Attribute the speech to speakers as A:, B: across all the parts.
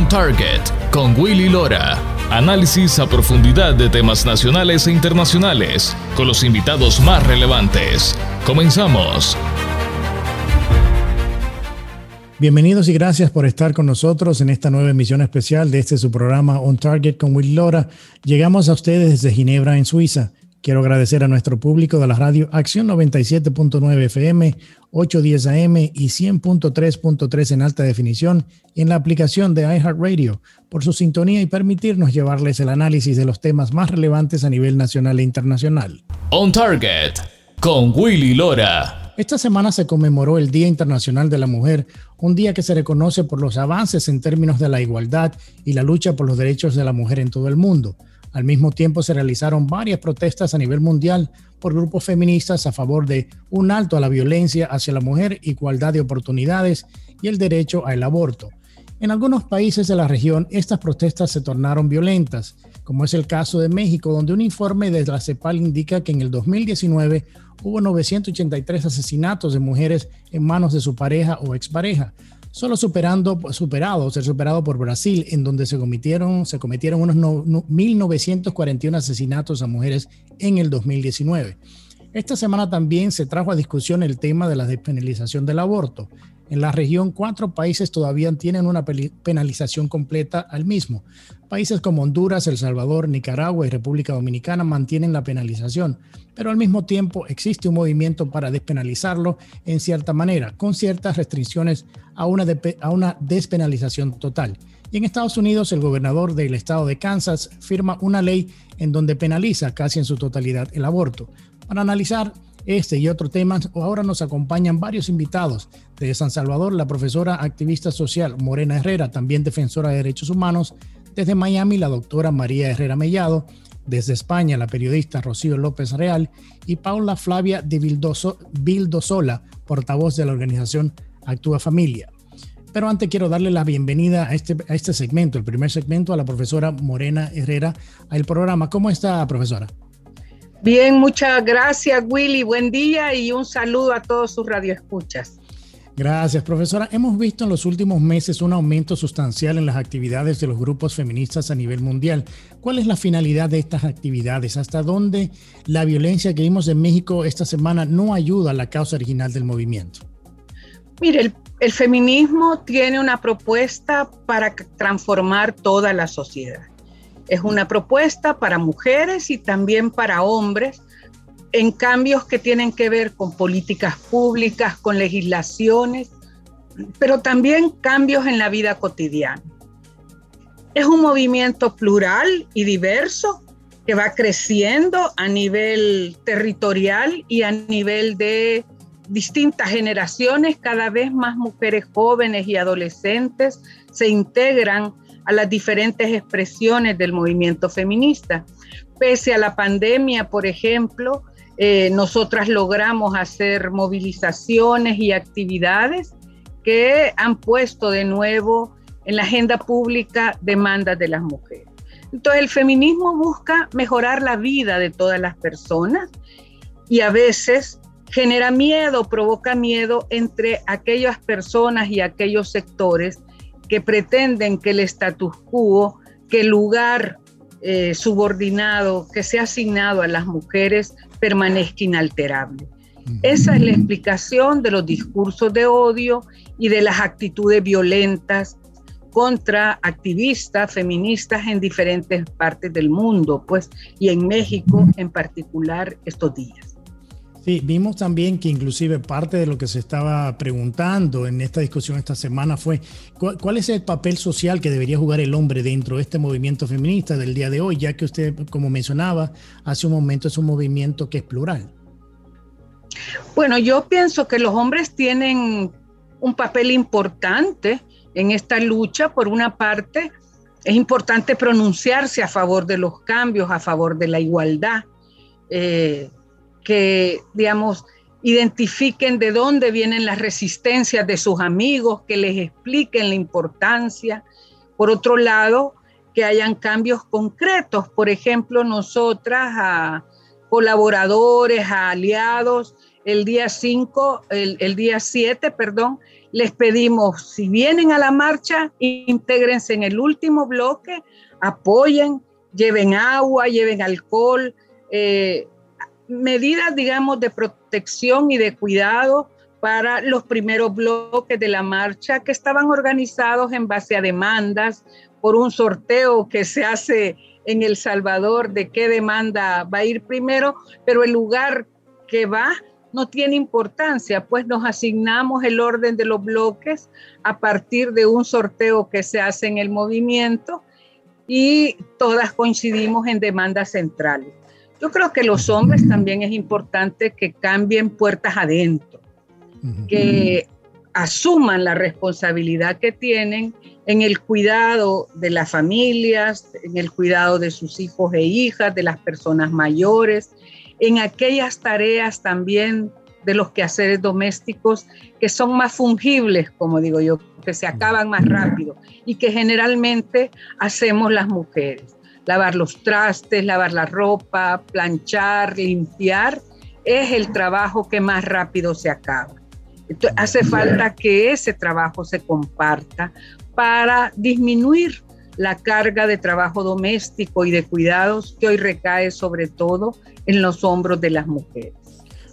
A: On Target con Willy Lora. Análisis a profundidad de temas nacionales e internacionales con los invitados más relevantes. Comenzamos.
B: Bienvenidos y gracias por estar con nosotros en esta nueva emisión especial de este su programa On Target con Willy Lora. Llegamos a ustedes desde Ginebra, en Suiza. Quiero agradecer a nuestro público de la radio Acción 97.9 FM, 810 AM y 100.3.3 en alta definición en la aplicación de iHeartRadio por su sintonía y permitirnos llevarles el análisis de los temas más relevantes a nivel nacional e internacional.
A: On Target con Willy Lora.
B: Esta semana se conmemoró el Día Internacional de la Mujer, un día que se reconoce por los avances en términos de la igualdad y la lucha por los derechos de la mujer en todo el mundo. Al mismo tiempo se realizaron varias protestas a nivel mundial por grupos feministas a favor de un alto a la violencia hacia la mujer, igualdad de oportunidades y el derecho al aborto. En algunos países de la región estas protestas se tornaron violentas, como es el caso de México, donde un informe de la CEPAL indica que en el 2019 hubo 983 asesinatos de mujeres en manos de su pareja o expareja, solo superando, superado, ser superado por Brasil, en donde se cometieron, se cometieron unos 1.941 asesinatos a mujeres en el 2019. Esta semana también se trajo a discusión el tema de la despenalización del aborto. En la región, cuatro países todavía tienen una penalización completa al mismo. Países como Honduras, El Salvador, Nicaragua y República Dominicana mantienen la penalización, pero al mismo tiempo existe un movimiento para despenalizarlo en cierta manera, con ciertas restricciones a una, a una despenalización total. Y en Estados Unidos, el gobernador del estado de Kansas firma una ley en donde penaliza casi en su totalidad el aborto. Para analizar este y otros temas, ahora nos acompañan varios invitados. de San Salvador, la profesora activista social Morena Herrera, también defensora de derechos humanos. Desde Miami, la doctora María Herrera Mellado. Desde España, la periodista Rocío López Real. Y Paula Flavia de Vildosola, portavoz de la organización Actúa Familia. Pero antes quiero darle la bienvenida a este, a este segmento, el primer segmento, a la profesora Morena Herrera, al programa. ¿Cómo está, profesora?
C: Bien, muchas gracias Willy, buen día y un saludo a todos sus radioescuchas.
B: Gracias, profesora. Hemos visto en los últimos meses un aumento sustancial en las actividades de los grupos feministas a nivel mundial. ¿Cuál es la finalidad de estas actividades? ¿Hasta dónde la violencia que vimos en México esta semana no ayuda a la causa original del movimiento?
C: Mire, el, el feminismo tiene una propuesta para transformar toda la sociedad. Es una propuesta para mujeres y también para hombres en cambios que tienen que ver con políticas públicas, con legislaciones, pero también cambios en la vida cotidiana. Es un movimiento plural y diverso que va creciendo a nivel territorial y a nivel de distintas generaciones, cada vez más mujeres jóvenes y adolescentes se integran a las diferentes expresiones del movimiento feminista. Pese a la pandemia, por ejemplo, eh, nosotras logramos hacer movilizaciones y actividades que han puesto de nuevo en la agenda pública demandas de las mujeres. Entonces el feminismo busca mejorar la vida de todas las personas y a veces genera miedo, provoca miedo entre aquellas personas y aquellos sectores que pretenden que el status quo, que el lugar eh, subordinado que se ha asignado a las mujeres permanezca inalterable. Esa es la explicación de los discursos de odio y de las actitudes violentas contra activistas feministas en diferentes partes del mundo, pues, y en México en particular estos días.
B: Sí, vimos también que inclusive parte de lo que se estaba preguntando en esta discusión esta semana fue cuál, es el papel social que debería jugar el hombre dentro de este movimiento feminista del día de hoy, ya que usted, como mencionaba hace un momento, es un movimiento que es plural.
C: Bueno, yo pienso que los hombres tienen un papel importante en esta lucha. Por una parte, es importante pronunciarse a favor de los cambios, a favor de la igualdad. Eh, que, digamos, identifiquen de dónde vienen las resistencias de sus amigos, que les expliquen la importancia. Por otro lado, que hayan cambios concretos. Por ejemplo, nosotras a colaboradores, a aliados, el día 5, el, día 7, perdón, Les pedimos, si vienen a la marcha, intégrense en el último bloque, apoyen, lleven agua, lleven alcohol, eh, medidas, digamos, de protección y de cuidado para los primeros bloques de la marcha que estaban organizados en base a demandas por un sorteo que se hace en El Salvador de qué demanda va a ir primero, pero el lugar que va no tiene importancia, pues nos asignamos el orden de los bloques a partir de un sorteo que se hace en el movimiento y todas coincidimos en demandas centrales. Yo creo que los hombres también es importante que cambien puertas adentro, que asuman la responsabilidad que tienen en el cuidado de las familias, en el cuidado de sus hijos e hijas, de las personas mayores, en aquellas tareas también de los quehaceres domésticos que son más fungibles, como digo yo, que se acaban más rápido y que generalmente hacemos las mujeres. Lavar los trastes, lavar la ropa, planchar, limpiar, es el trabajo que más rápido se acaba. Entonces, hace falta que ese trabajo se comparta para disminuir la carga de trabajo doméstico y de cuidados que hoy recae sobre todo en los hombros de las mujeres.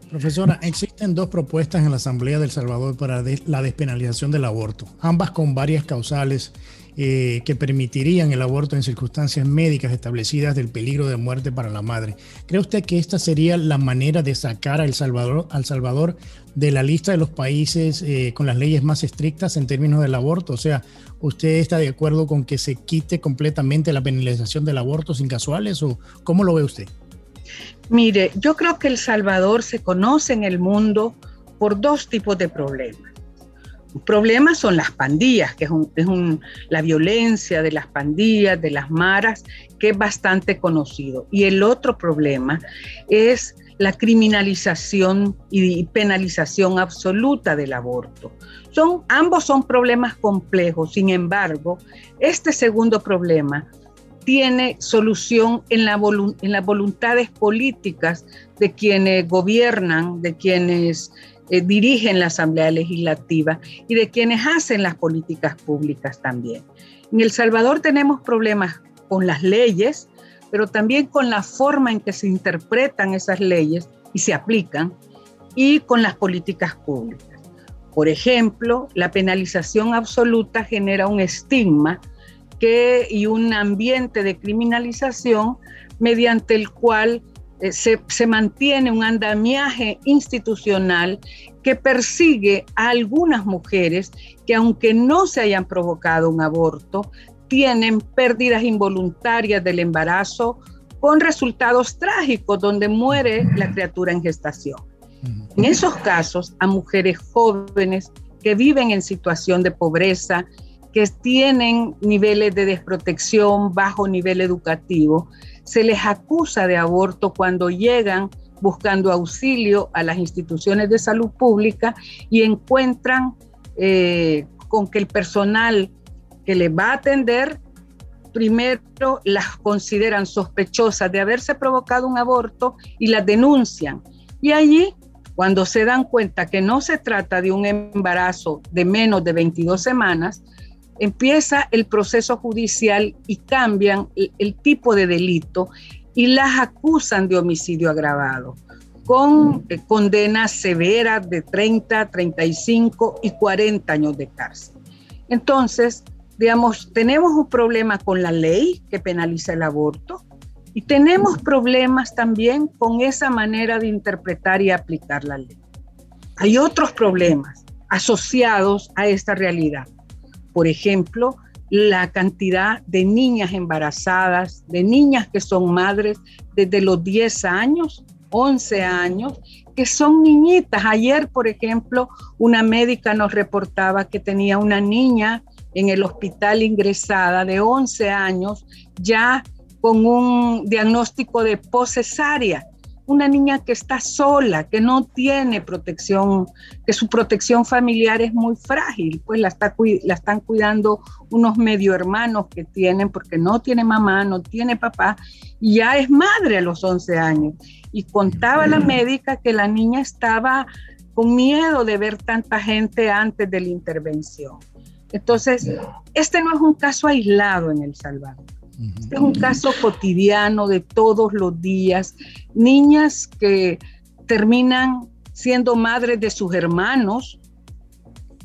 B: Profesora, existen dos propuestas en la Asamblea del Salvador para la despenalización del aborto, ambas con varias causales eh, que permitirían el aborto en circunstancias médicas establecidas del peligro de muerte para la madre. ¿Cree usted que esta sería la manera de sacar a El Salvador, al Salvador de la lista de los países eh, con las leyes más estrictas en términos del aborto? O sea, ¿usted está de acuerdo con que se quite completamente la penalización del aborto sin casuales o cómo lo ve usted?
C: Mire, yo creo que El Salvador se conoce en el mundo por dos tipos de problemas. Un problema son las pandillas, que es, la violencia de las pandillas, de las maras, que es bastante conocido. Y el otro problema es la criminalización y penalización absoluta del aborto. Son, ambos son problemas complejos, sin embargo, este segundo problema tiene solución en las voluntades políticas de quienes gobiernan, de quienes eh, dirigen la Asamblea Legislativa y de quienes hacen las políticas públicas también. En El Salvador tenemos problemas con las leyes, pero también con la forma en que se interpretan esas leyes y se aplican y con las políticas públicas. Por ejemplo, la penalización absoluta genera un estigma y un ambiente de criminalización mediante el cual eh, se, se, mantiene un andamiaje institucional que persigue a algunas mujeres que aunque no se hayan provocado un aborto, tienen pérdidas involuntarias del embarazo con resultados trágicos donde muere la criatura en gestación. En esos casos, a mujeres jóvenes que viven en situación de pobreza, que tienen niveles de desprotección, bajo nivel educativo, se les acusa de aborto cuando llegan buscando auxilio a las instituciones de salud pública y encuentran eh, con que el personal que les va a atender primero las consideran sospechosas de haberse provocado un aborto y las denuncian. Y allí, cuando se dan cuenta que no se trata de un embarazo de menos de 22 semanas, empieza el proceso judicial y cambian el, tipo de delito y las acusan de homicidio agravado con eh, condenas severas de 30, 35 y 40 años de cárcel. Entonces, digamos, tenemos un problema con la ley que penaliza el aborto y tenemos problemas también con esa manera de interpretar y aplicar la ley. Hay otros problemas asociados a esta realidad por ejemplo, la cantidad de niñas embarazadas, de niñas que son madres desde los 10 años, 11 años, que son niñitas. Ayer, por ejemplo, una médica nos reportaba que tenía una niña en el hospital ingresada de 11 años, ya con un diagnóstico de posesárea una niña que está sola, que no tiene protección, que su protección familiar es muy frágil, pues la, está, la están cuidando unos medio hermanos que tienen, porque no tiene mamá, no tiene papá, y ya es madre a los 11 años. Y contaba la médica que la niña estaba con miedo de ver tanta gente antes de la intervención. Entonces, este no es un caso aislado en El Salvador. Este es un caso cotidiano de todos los días. Niñas que terminan siendo madres de sus hermanos.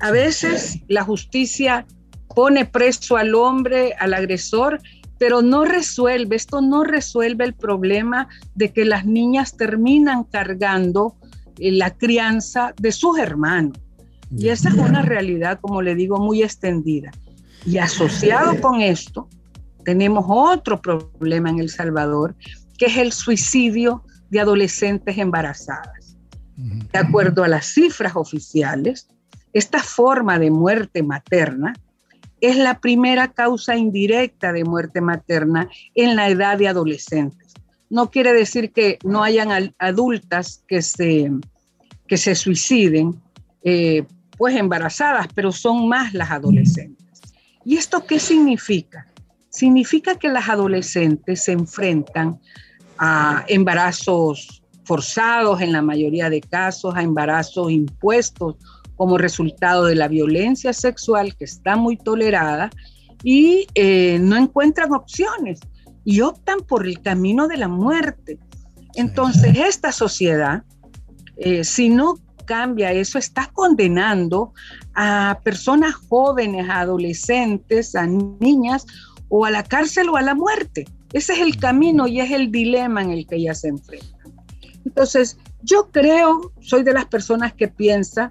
C: A veces la justicia pone preso al hombre, al agresor, pero no resuelve, esto no resuelve el problema de que las niñas terminan cargando eh, la crianza de sus hermanos. Y esa es una realidad, como le digo, muy extendida. Y asociado con esto, tenemos otro problema en El Salvador, que es el suicidio de adolescentes embarazadas. De acuerdo a las cifras oficiales, esta forma de muerte materna es la primera causa indirecta de muerte materna en la edad de adolescentes. No quiere decir que no hayan adultas que se, que se suiciden, eh, pues embarazadas, pero son más las adolescentes. ¿Y esto qué significa? Significa que las adolescentes se enfrentan a embarazos forzados en la mayoría de casos, a embarazos impuestos como resultado de la violencia sexual que está muy tolerada y eh, no encuentran opciones y optan por el camino de la muerte. Entonces, esta sociedad, eh, si no cambia eso, está condenando a personas jóvenes, a adolescentes, a niñas, o a la cárcel o a la muerte. Ese es el camino y es el dilema en el que ellas se enfrentan. Entonces, yo creo, soy de las personas que piensa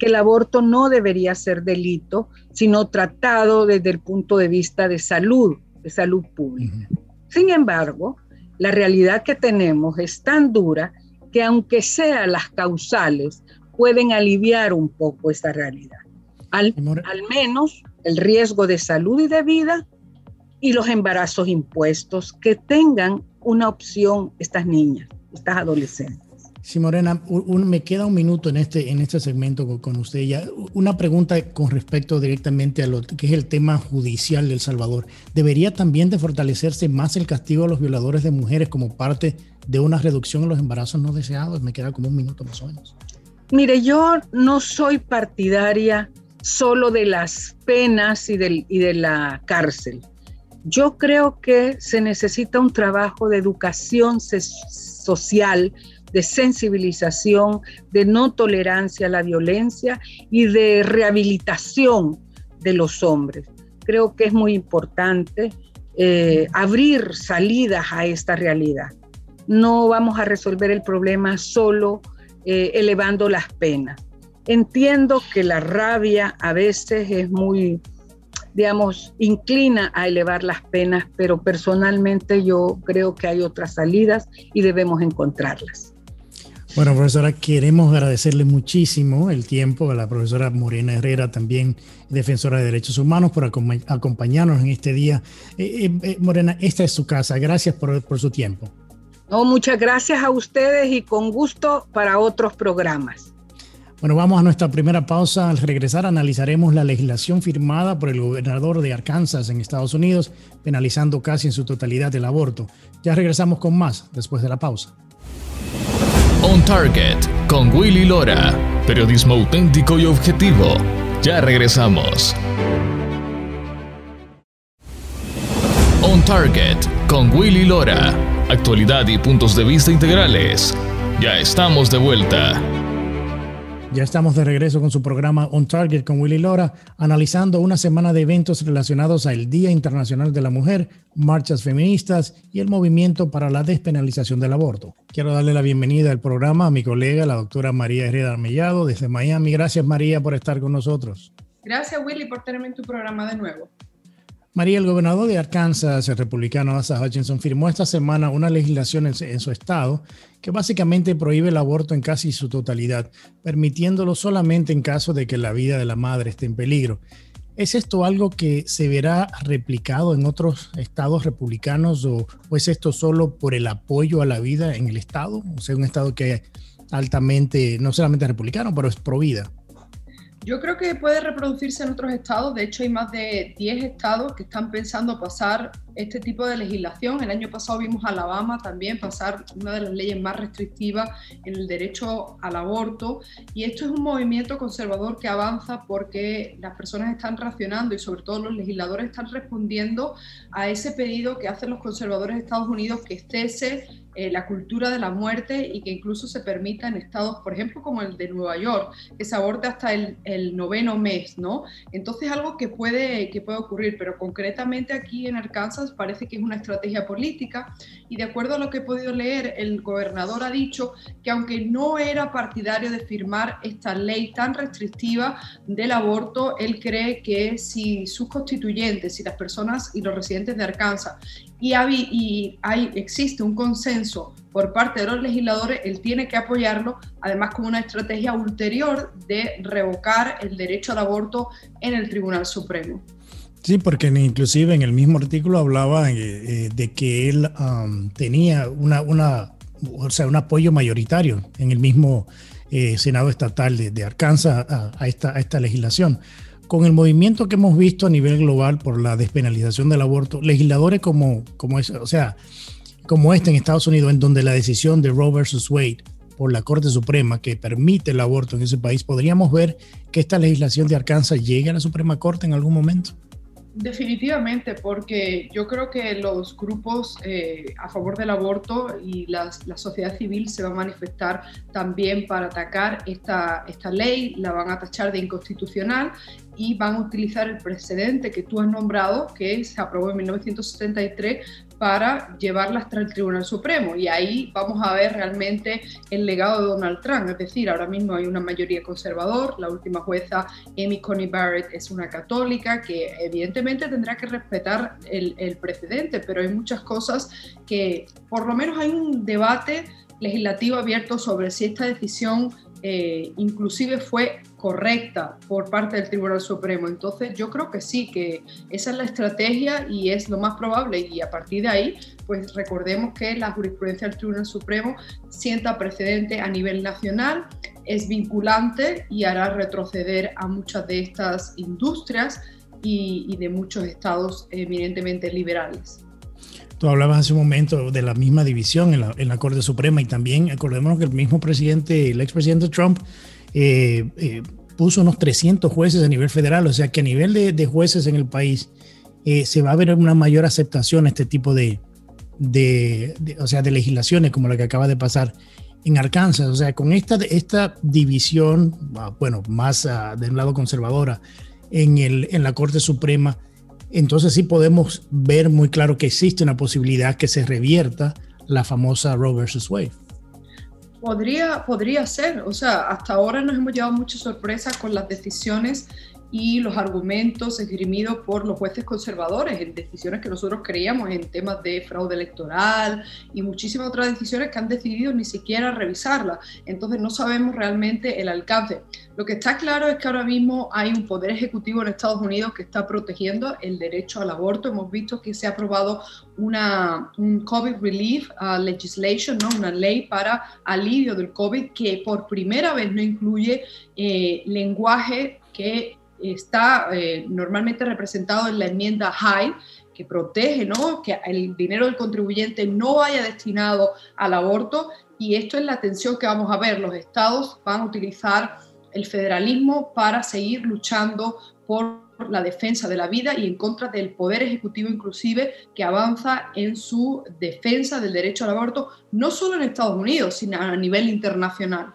C: que el aborto no debería ser delito, sino tratado desde el punto de vista de salud, de salud pública. Sin embargo, la realidad que tenemos es tan dura que aunque sean las causales, pueden aliviar un poco esta realidad. Al, al, menos el riesgo de salud y de vida y los embarazos impuestos, que tengan una opción estas niñas, estas adolescentes.
B: Sí, Morena, me queda un minuto en este, en este segmento con, usted. Ya. Una pregunta con respecto directamente a lo que es el tema judicial de El Salvador. ¿Debería también de fortalecerse más el castigo a los violadores de mujeres como parte de una reducción en los embarazos no deseados? Me queda como un minuto más o menos.
C: Mire, yo no soy partidaria solo de las penas y, y de la cárcel. Yo creo que se necesita un trabajo de educación social, de sensibilización, de no tolerancia a la violencia y de rehabilitación de los hombres. Creo que es muy importante eh, abrir salidas a esta realidad. No vamos a resolver el problema solo eh, elevando las penas. Entiendo que la rabia a veces es muy digamos, inclina a elevar las penas, pero personalmente yo creo que hay otras salidas y debemos encontrarlas.
B: Bueno, profesora, queremos agradecerle muchísimo el tiempo a la profesora Morena Herrera, también defensora de derechos humanos, por acompañarnos en este día. Eh, eh, eh, Morena, esta es su casa. Gracias por, por su tiempo.
C: No, muchas gracias a ustedes y con gusto para otros programas.
B: Bueno, vamos a nuestra primera pausa. Al regresar analizaremos la legislación firmada por el gobernador de Arkansas en Estados Unidos, penalizando casi en su totalidad el aborto. Ya regresamos con más después de la pausa.
A: On Target con Willy Lora. Periodismo auténtico y objetivo. Ya regresamos. On Target con Willy Lora. Actualidad y puntos de vista integrales. Ya estamos de vuelta.
B: Ya estamos de regreso con su programa On Target con Willy Lora, analizando una semana de eventos relacionados al Día Internacional de la Mujer, marchas feministas y el movimiento para la despenalización del aborto. Quiero darle la bienvenida al programa a mi colega, la doctora María Herrera Armellado, desde Miami. Gracias, María, por estar con nosotros.
D: Gracias, Willy, por tenerme en tu programa de nuevo.
B: María, el gobernador de Arkansas, el republicano Asa Hutchinson, firmó esta semana una legislación en, su estado que básicamente prohíbe el aborto en casi su totalidad, permitiéndolo solamente en caso de que la vida de la madre esté en peligro. ¿Es esto algo que se verá replicado en otros estados republicanos o, es esto solo por el apoyo a la vida en el estado? O sea, un estado que altamente, no solamente republicano, pero es pro vida.
D: Yo creo que puede reproducirse en otros estados. De hecho, hay más de 10 estados que están pensando pasar este tipo de legislación. El año pasado vimos a Alabama también pasar una de las leyes más restrictivas en el derecho al aborto y esto es un movimiento conservador que avanza porque las personas están reaccionando y sobre todo los legisladores están respondiendo a ese pedido que hacen los conservadores de Estados Unidos que cese eh, la cultura de la muerte y que incluso se permita en estados, por ejemplo, como el de Nueva York, que se aborte hasta el, el, noveno mes, ¿no? Entonces algo que puede, que puede ocurrir, pero concretamente aquí en Arkansas parece que es una estrategia política y de acuerdo a lo que he podido leer, el gobernador ha dicho que aunque no era partidario de firmar esta ley tan restrictiva del aborto, él cree que si sus constituyentes, si las personas y los residentes de Arkansas y, y hay, existe un consenso por parte de los legisladores, él tiene que apoyarlo, además como una estrategia ulterior de revocar el derecho al aborto en el Tribunal Supremo.
B: Sí, porque inclusive en el mismo artículo hablaba eh, eh, de que él tenía una, una, o sea, un apoyo mayoritario en el mismo eh, Senado Estatal de, Arkansas a, esta, a esta legislación con el movimiento que hemos visto a nivel global por la despenalización del aborto, legisladores como, como, es, o sea, como este en Estados Unidos, en donde la decisión de Roe versus Wade por la Corte Suprema que permite el aborto en ese país, podríamos ver que esta legislación de Arkansas llegue a la Suprema Corte en algún momento.
D: Definitivamente, porque yo creo que los grupos eh, a favor del aborto y la sociedad civil se va a manifestar también para atacar esta, esta ley, la van a tachar de inconstitucional y van a utilizar el precedente que tú has nombrado, que se aprobó en 1973, para llevarla hasta el Tribunal Supremo. Y ahí vamos a ver realmente el legado de Donald Trump. Es decir, ahora mismo hay una mayoría conservador. La última jueza, Amy Coney Barrett, es una católica que evidentemente tendrá que respetar el, el precedente, pero hay muchas cosas que por lo menos hay un debate legislativo abierto sobre si esta decisión eh, inclusive fue correcta por parte del Tribunal Supremo. Entonces yo creo que sí, que esa es la estrategia y es lo más probable y a partir de ahí, pues recordemos que la jurisprudencia del Tribunal Supremo sienta precedente a nivel nacional, es vinculante y hará retroceder a muchas de estas industrias y de muchos estados eminentemente liberales.
B: Tú hablabas hace un momento de la misma división en la, en la Corte Suprema y también acordémonos que el mismo presidente, el expresidente Trump, eh, eh, puso unos 300 jueces a nivel federal, o sea que a nivel de, jueces en el país eh, se va a ver una mayor aceptación a este tipo de, de, o sea, de legislaciones como la que acaba de pasar en Arkansas. O sea, con esta, esta división, ah, bueno, más uh, del lado conservadora en, el, en la Corte Suprema, entonces sí podemos ver muy claro que existe una posibilidad que se revierta la famosa Roe versus Wade.
D: Podría, podría ser, o sea, hasta ahora nos hemos llevado mucha sorpresa con las decisiones y los argumentos esgrimidos por los jueces conservadores en decisiones que nosotros creíamos en temas de fraude electoral y muchísimas otras decisiones que han decidido ni siquiera revisarlas. Entonces no sabemos realmente el alcance. Lo que está claro es que ahora mismo hay un poder ejecutivo en Estados Unidos que está protegiendo el derecho al aborto. Hemos visto que se ha aprobado una un COVID Relief uh, Legislation, ¿no? una ley para alivio del COVID que por primera vez no incluye eh, lenguaje que está eh, normalmente representado en la enmienda Hyde, que protege ¿no? que el dinero del contribuyente no vaya destinado al aborto y esto es la tensión que vamos a ver. Los estados van a utilizar el federalismo para seguir luchando por la defensa de la vida y en contra del poder ejecutivo inclusive que avanza en su defensa del derecho al aborto, no solo en Estados Unidos, sino a nivel internacional.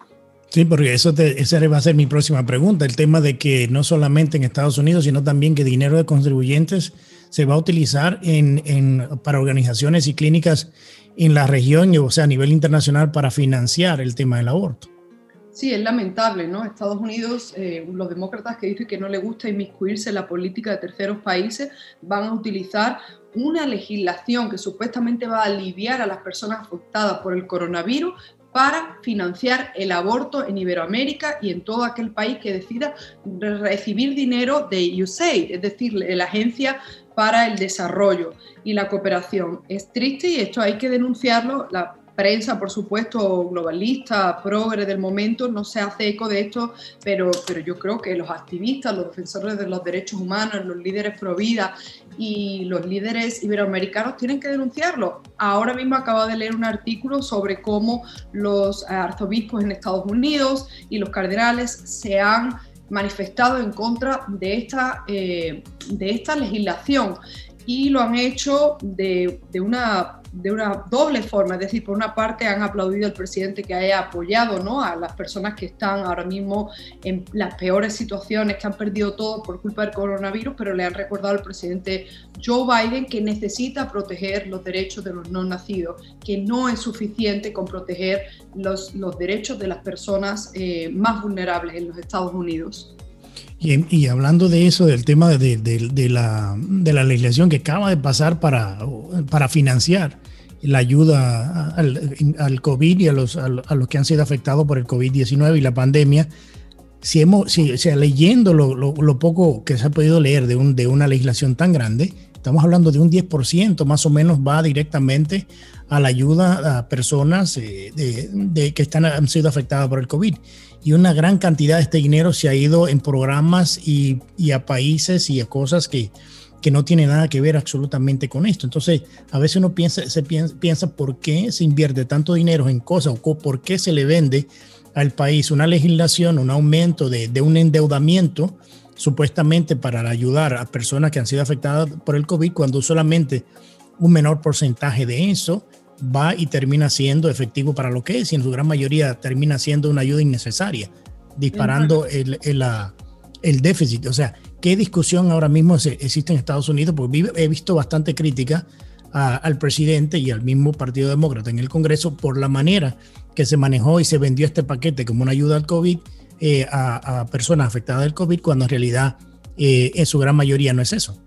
B: Sí, porque eso esa va a ser mi próxima pregunta, el tema de que no solamente en Estados Unidos, sino también que dinero de contribuyentes se va a utilizar en, para organizaciones y clínicas en la región, o sea, a nivel internacional, para financiar el tema del aborto.
D: Sí, es lamentable, ¿no? Estados Unidos, eh, los demócratas que dicen que no les gusta inmiscuirse en la política de terceros países, van a utilizar una legislación que supuestamente va a aliviar a las personas afectadas por el coronavirus para financiar el aborto en Iberoamérica y en todo aquel país que decida recibir dinero de USAID, es decir, la Agencia para el Desarrollo y la Cooperación. Es triste y esto hay que denunciarlo. La prensa, por supuesto, globalista, progre del momento, no se hace eco de esto, pero, pero yo creo que los activistas, los defensores de los derechos humanos, los líderes pro vida y los líderes iberoamericanos tienen que denunciarlo. Ahora mismo acabo de leer un artículo sobre cómo los arzobispos en Estados Unidos y los cardenales se han manifestado en contra de esta, eh, de esta legislación y lo han hecho de, una, de una doble forma, es decir, por una parte han aplaudido al presidente que haya apoyado ¿no? a las personas que están ahora mismo en las peores situaciones, que han perdido todo por culpa del coronavirus, pero le han recordado al presidente Joe Biden que necesita proteger los derechos de los no nacidos, que no es suficiente con proteger los, los derechos de las personas eh, más vulnerables en los Estados Unidos.
B: Y, hablando de eso, del tema de, la, legislación que acaba de pasar para, financiar la ayuda al, COVID y a los, que han sido afectados por el COVID-19 y la pandemia, si hemos, si, sea, leyendo lo, poco que se ha podido leer de, un, de una legislación tan grande, estamos hablando de un 10% más o menos va directamente a la ayuda a personas eh, que están, han sido afectadas por el COVID y una gran cantidad de este dinero se ha ido en programas y, a países y a cosas que, que no tienen nada que ver absolutamente con esto. Entonces, a veces uno piensa, se piensa, por qué se invierte tanto dinero en cosas o por qué se le vende al país una legislación, un aumento de, de un endeudamiento supuestamente para ayudar a personas que han sido afectadas por el COVID cuando solamente un menor porcentaje de eso va y termina siendo efectivo para lo que es y en su gran mayoría termina siendo una ayuda innecesaria, disparando el, el, el déficit. O sea, ¿qué discusión ahora mismo existe en Estados Unidos? Porque he visto bastante crítica al presidente y al mismo Partido Demócrata en el Congreso por la manera que se manejó y se vendió este paquete como una ayuda al COVID eh, a, personas afectadas del COVID, cuando en realidad eh, en su gran mayoría no es eso.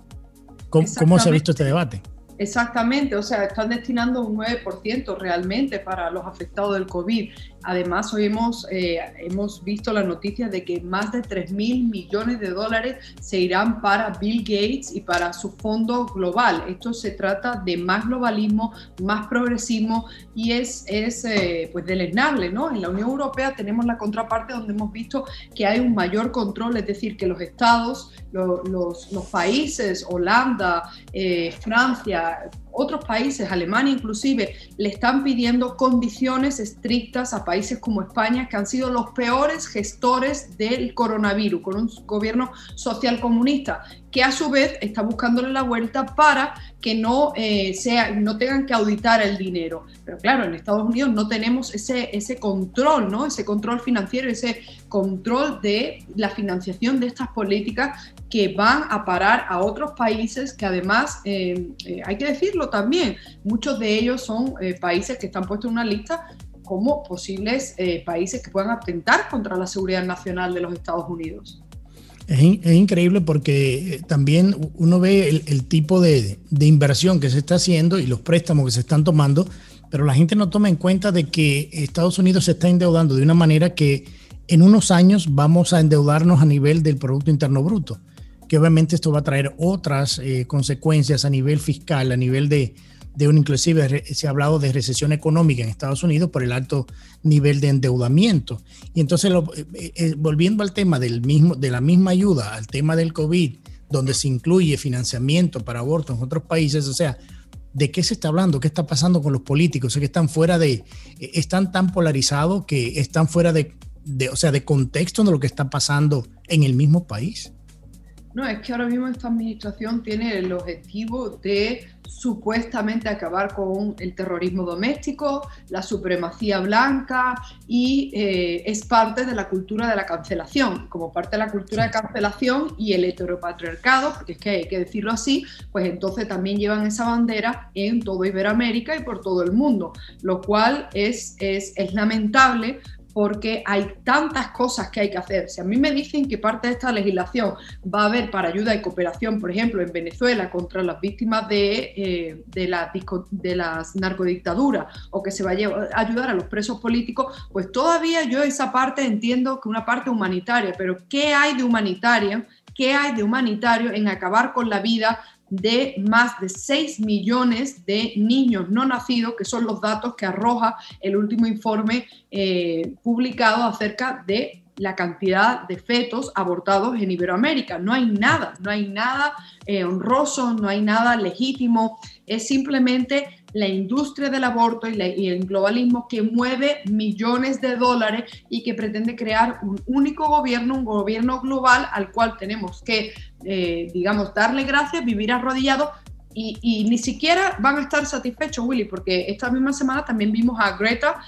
B: ¿Cómo se ha visto este debate?
D: Exactamente, o sea, están destinando un 9% realmente para los afectados del COVID. Además, hoy hemos, eh, hemos visto la noticia de que más de 3 mil millones de dólares se irán para Bill Gates y para su fondo global. Esto se trata de más globalismo, más progresismo y es, es eh, pues deleznable, ¿no? En la Unión Europea tenemos la contraparte donde hemos visto que hay un mayor control, es decir, que los estados, los, los, países, Holanda, eh, Francia, otros países, Alemania inclusive, le están pidiendo condiciones estrictas a países como España, que han sido los peores gestores del coronavirus, con un gobierno social comunista, que a su vez está buscándole la vuelta para que no, eh, sea, no tengan que auditar el dinero. Pero claro, en Estados Unidos no tenemos ese, ese control, ¿no? ese control financiero, ese control de la financiación de estas políticas que van a parar a otros países que además, eh, eh, hay que decirlo también, muchos de ellos son países que están puestos en una lista como posibles países que puedan atentar contra la seguridad nacional de los Estados Unidos.
B: Es, increíble porque eh, también uno ve el, tipo de, inversión que se está haciendo y los préstamos que se están tomando, pero la gente no toma en cuenta de que Estados Unidos se está endeudando de una manera que en unos años vamos a endeudarnos a nivel del Producto Interno Bruto, que obviamente esto va a traer otras eh, consecuencias a nivel fiscal, a nivel de, de un, inclusive se ha hablado de recesión económica en Estados Unidos por el alto nivel de endeudamiento. Y entonces, eh, eh, volviendo al tema del mismo, de la misma ayuda, al tema del COVID, donde se incluye financiamiento para abortos en otros países, o sea, ¿de qué se está hablando? ¿Qué está pasando con los políticos? O que están fuera de, eh, están tan polarizados que están fuera de, de, o sea, de contexto de lo que está pasando en el mismo país.
D: No, es que ahora mismo esta administración tiene el objetivo de supuestamente acabar con el terrorismo doméstico, la supremacía blanca y eh, es parte de la cultura de la cancelación. Como parte de la cultura de cancelación y el heteropatriarcado, porque es que hay que decirlo así, pues entonces también llevan esa bandera en todo Iberoamérica y por todo el mundo, lo cual es, es, es lamentable porque hay tantas cosas que hay que hacer. Si a mí me dicen que parte de esta legislación va a haber para ayuda y cooperación, por ejemplo, en Venezuela contra las víctimas de, eh, la, las narcodictaduras o que se va a ayudar a los presos políticos, pues todavía yo esa parte entiendo que una parte humanitaria, pero ¿qué hay de humanitaria? ¿Qué hay de humanitario en acabar con la vida de más de 6 millones de niños no nacidos, que son los datos que arroja el último informe eh, publicado acerca de la cantidad de fetos abortados en Iberoamérica. No hay nada, no hay nada eh, honroso, no hay nada legítimo, es simplemente la industria del aborto y, el globalismo que mueve millones de dólares y que pretende crear un único gobierno, un gobierno global al cual tenemos que, eh, digamos, darle gracias, vivir arrodillados y, ni siquiera van a estar satisfechos, Willy, porque esta misma semana también vimos a Greta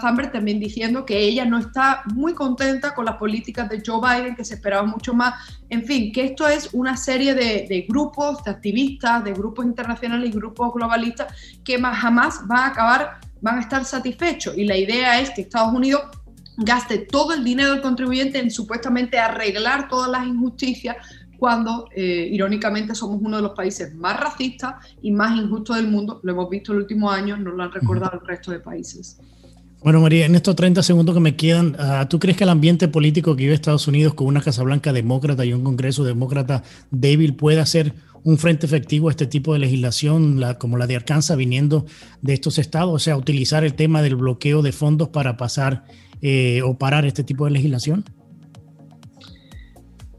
D: Thunberg también diciendo que ella no está muy contenta con las políticas de Joe Biden, que se esperaba mucho más. En fin, que esto es una serie de, grupos, de activistas, de grupos internacionales y grupos globalistas que más, jamás van a acabar, van a estar satisfechos. Y la idea es que Estados Unidos gaste todo el dinero del contribuyente en supuestamente arreglar todas las injusticias cuando eh, irónicamente somos uno de los países más racistas y más injustos del mundo. Lo hemos visto en los últimos años, nos lo han recordado el resto de países.
B: Bueno, María, en estos 30 segundos que me quedan, ah, ¿tú crees que el ambiente político que vive Estados Unidos con una Casa Blanca demócrata y un Congreso demócrata débil puede hacer un frente efectivo a este tipo de legislación, como la de Arkansas, viniendo de estos estados? O sea, utilizar el tema del bloqueo de fondos para pasar eh, o parar este tipo de legislación?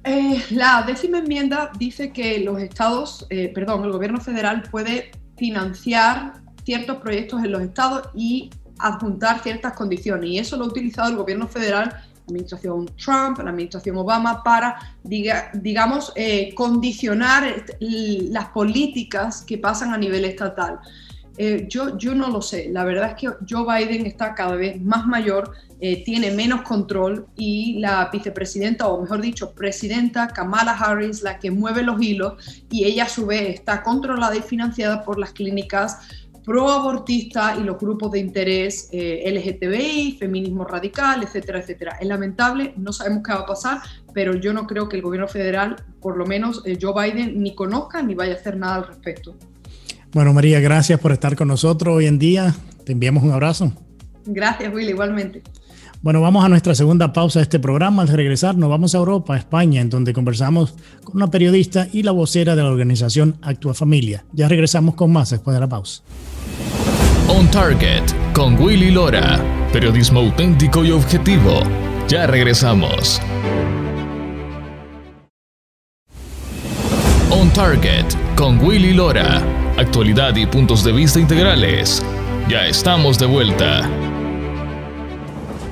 D: Eh, la décima enmienda dice que los estados, eh, perdón, el gobierno federal puede financiar ciertos proyectos en los estados y adjuntar ciertas condiciones. Y eso lo ha utilizado el gobierno federal, la administración Trump, la administración Obama, para, digamos, eh, condicionar las políticas que pasan a nivel estatal. Yo, yo no lo sé. La verdad es que Joe Biden está cada vez más mayor, eh, tiene menos control y la vicepresidenta, o mejor dicho, presidenta Kamala Harris, la que mueve los hilos, y ella a su vez está controlada y financiada por las clínicas pro-abortistas y los grupos de interés eh, LGTBI, feminismo radical, etcétera, etcétera. Es lamentable, no sabemos qué va a pasar, pero yo no creo que el gobierno federal, por lo menos eh, Joe Biden, ni conozca ni vaya a hacer nada al respecto.
B: Bueno, María, gracias por estar con nosotros hoy en día. Te enviamos un abrazo.
D: Gracias, Will, igualmente.
B: Bueno, vamos a nuestra segunda pausa de este programa. Al regresar, nos vamos a Europa, a España, en donde conversamos con una periodista y la vocera de la organización Actua Familia. Ya regresamos con más después de la pausa.
A: On Target con Willy Lora. Periodismo auténtico y objetivo. Ya regresamos. On Target con Willy Lora. Actualidad y puntos de vista integrales. Ya estamos de vuelta.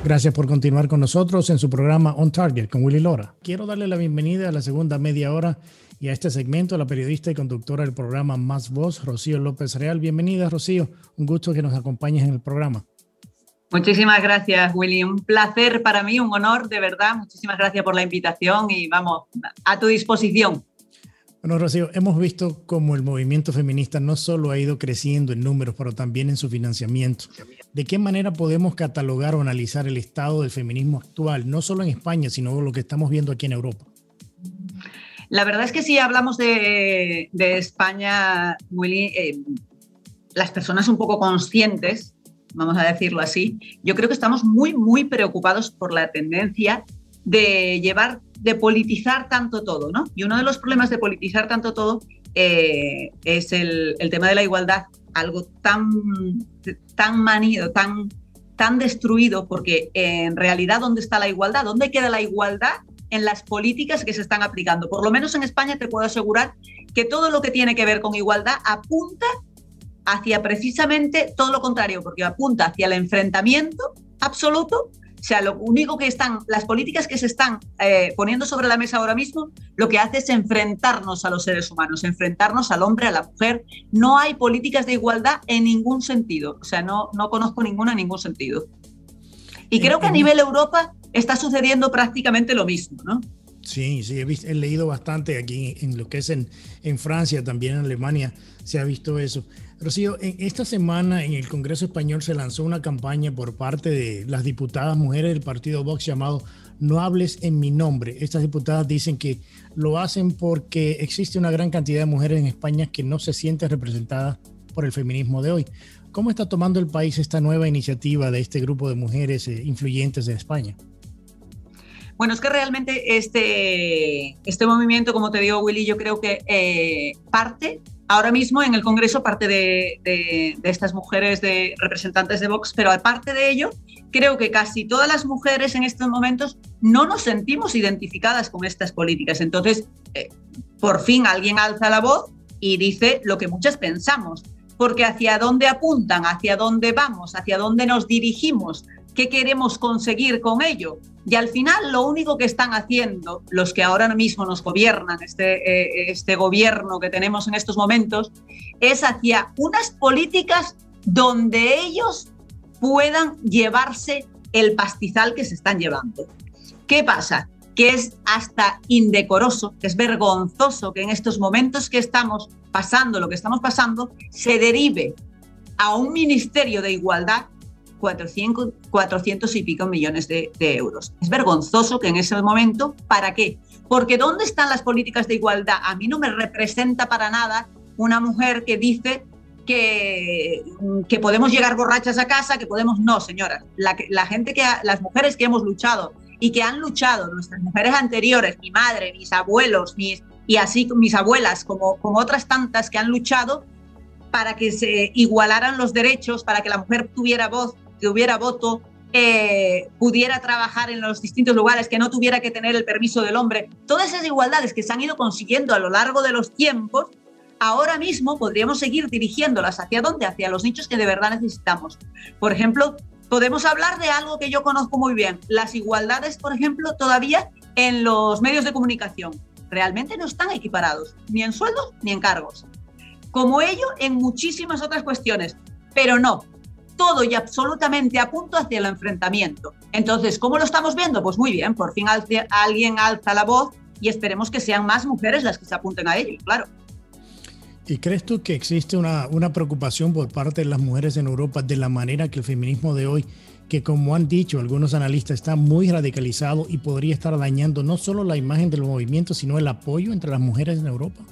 B: Gracias por continuar con nosotros en su programa On Target con Willy Lora. Quiero darle la bienvenida a la segunda media hora y a este segmento a la periodista y conductora del programa Más Voz, Rocío López Real. Bienvenida, Rocío. Un gusto que nos acompañes en el programa.
E: Muchísimas gracias, Willy. Un placer para mí, un honor, de verdad. Muchísimas gracias por la invitación y vamos a tu disposición.
B: Bueno, Rocío, hemos visto cómo el movimiento feminista no solo ha ido creciendo en números, pero también en su financiamiento. ¿De qué manera podemos catalogar o analizar el estado del feminismo actual, no solo en España, sino lo que estamos viendo aquí en Europa?
E: La verdad es que si hablamos de, España, eh, las personas un poco conscientes, vamos a decirlo así, yo creo que estamos muy, muy preocupados por la tendencia de llevar, de politizar tanto todo, ¿no? Y uno de los problemas de politizar tanto todo eh, es el, tema de la igualdad algo tan, tan manido, tan, tan destruido, porque en realidad, ¿dónde está la igualdad? ¿Dónde queda la igualdad en las políticas que se están aplicando? Por lo menos en España te puedo asegurar que todo lo que tiene que ver con igualdad apunta hacia precisamente todo lo contrario, porque apunta hacia el enfrentamiento absoluto o sea, lo único que están, las políticas que se están eh, poniendo sobre la mesa ahora mismo, lo que hace es enfrentarnos a los seres humanos, enfrentarnos al hombre, a la mujer. No hay políticas de igualdad en ningún sentido. O sea, no, no conozco ninguna en ningún sentido. Y creo que a nivel Europa está sucediendo prácticamente lo mismo, ¿no?
B: Sí, sí, he, leído bastante aquí en lo que es en, en Francia, también en Alemania se ha visto eso. Rocío, en esta semana en el Congreso Español se lanzó una campaña por parte de las diputadas mujeres del partido Vox llamado No hables en mi nombre. Estas diputadas dicen que lo hacen porque existe una gran cantidad de mujeres en España que no se sienten representadas por el feminismo de hoy. ¿Cómo está tomando el país esta nueva iniciativa de este grupo de mujeres eh, influyentes en España?
E: Bueno, es que realmente este, este movimiento, como te digo, Willy, yo creo que eh, parte ahora mismo en el Congreso, parte de, estas mujeres de representantes de Vox, pero aparte de ello, creo que casi todas las mujeres en estos momentos no nos sentimos identificadas con estas políticas. Entonces, eh, por fin alguien alza la voz y dice lo que muchas pensamos, porque hacia dónde apuntan, hacia dónde vamos, hacia dónde nos dirigimos, qué queremos conseguir con ello. Y al final lo único que están haciendo los que ahora mismo nos gobiernan, este, eh, este gobierno que tenemos en estos momentos, es hacia unas políticas donde ellos puedan llevarse el pastizal que se están llevando. ¿Qué pasa? Que es hasta indecoroso, que es vergonzoso que en estos momentos que estamos pasando, lo que estamos pasando, se derive a un ministerio de igualdad 400, 400 y pico millones de, euros. Es vergonzoso que en ese momento, ¿para qué? Porque ¿dónde están las políticas de igualdad? A mí no me representa para nada una mujer que dice que, que podemos llegar borrachas a casa, que podemos... No, señora, la, la gente que, las mujeres que hemos luchado y que han luchado, nuestras mujeres anteriores, mi madre, mis abuelos, mis, y así mis abuelas, como, como otras tantas que han luchado para que se igualaran los derechos, para que la mujer tuviera voz, que hubiera voto, pudiera trabajar en los distintos lugares, que no tuviera que tener el permiso del hombre. Todas esas igualdades que se han ido consiguiendo a lo largo de los tiempos, ahora mismo podríamos seguir dirigiéndolas hacia dónde, hacia los nichos que de verdad necesitamos. Por ejemplo, podemos hablar de algo que yo conozco muy bien, las igualdades, por ejemplo, todavía en los medios de comunicación. Realmente no están equiparados, ni en sueldos ni en cargos. Como ello en muchísimas otras cuestiones. Pero no, todo y absolutamente a punto hacia el enfrentamiento. Entonces, ¿cómo lo estamos viendo? Pues muy bien, por fin alguien alza la voz y esperemos que sean más mujeres las que se apunten a ello, claro.
B: ¿Y crees tú que existe una, una preocupación por parte de las mujeres en Europa de la manera que el feminismo de hoy, que como han dicho algunos analistas, está muy radicalizado y podría estar dañando no solo la imagen del movimiento, sino el apoyo entre las mujeres en Europa?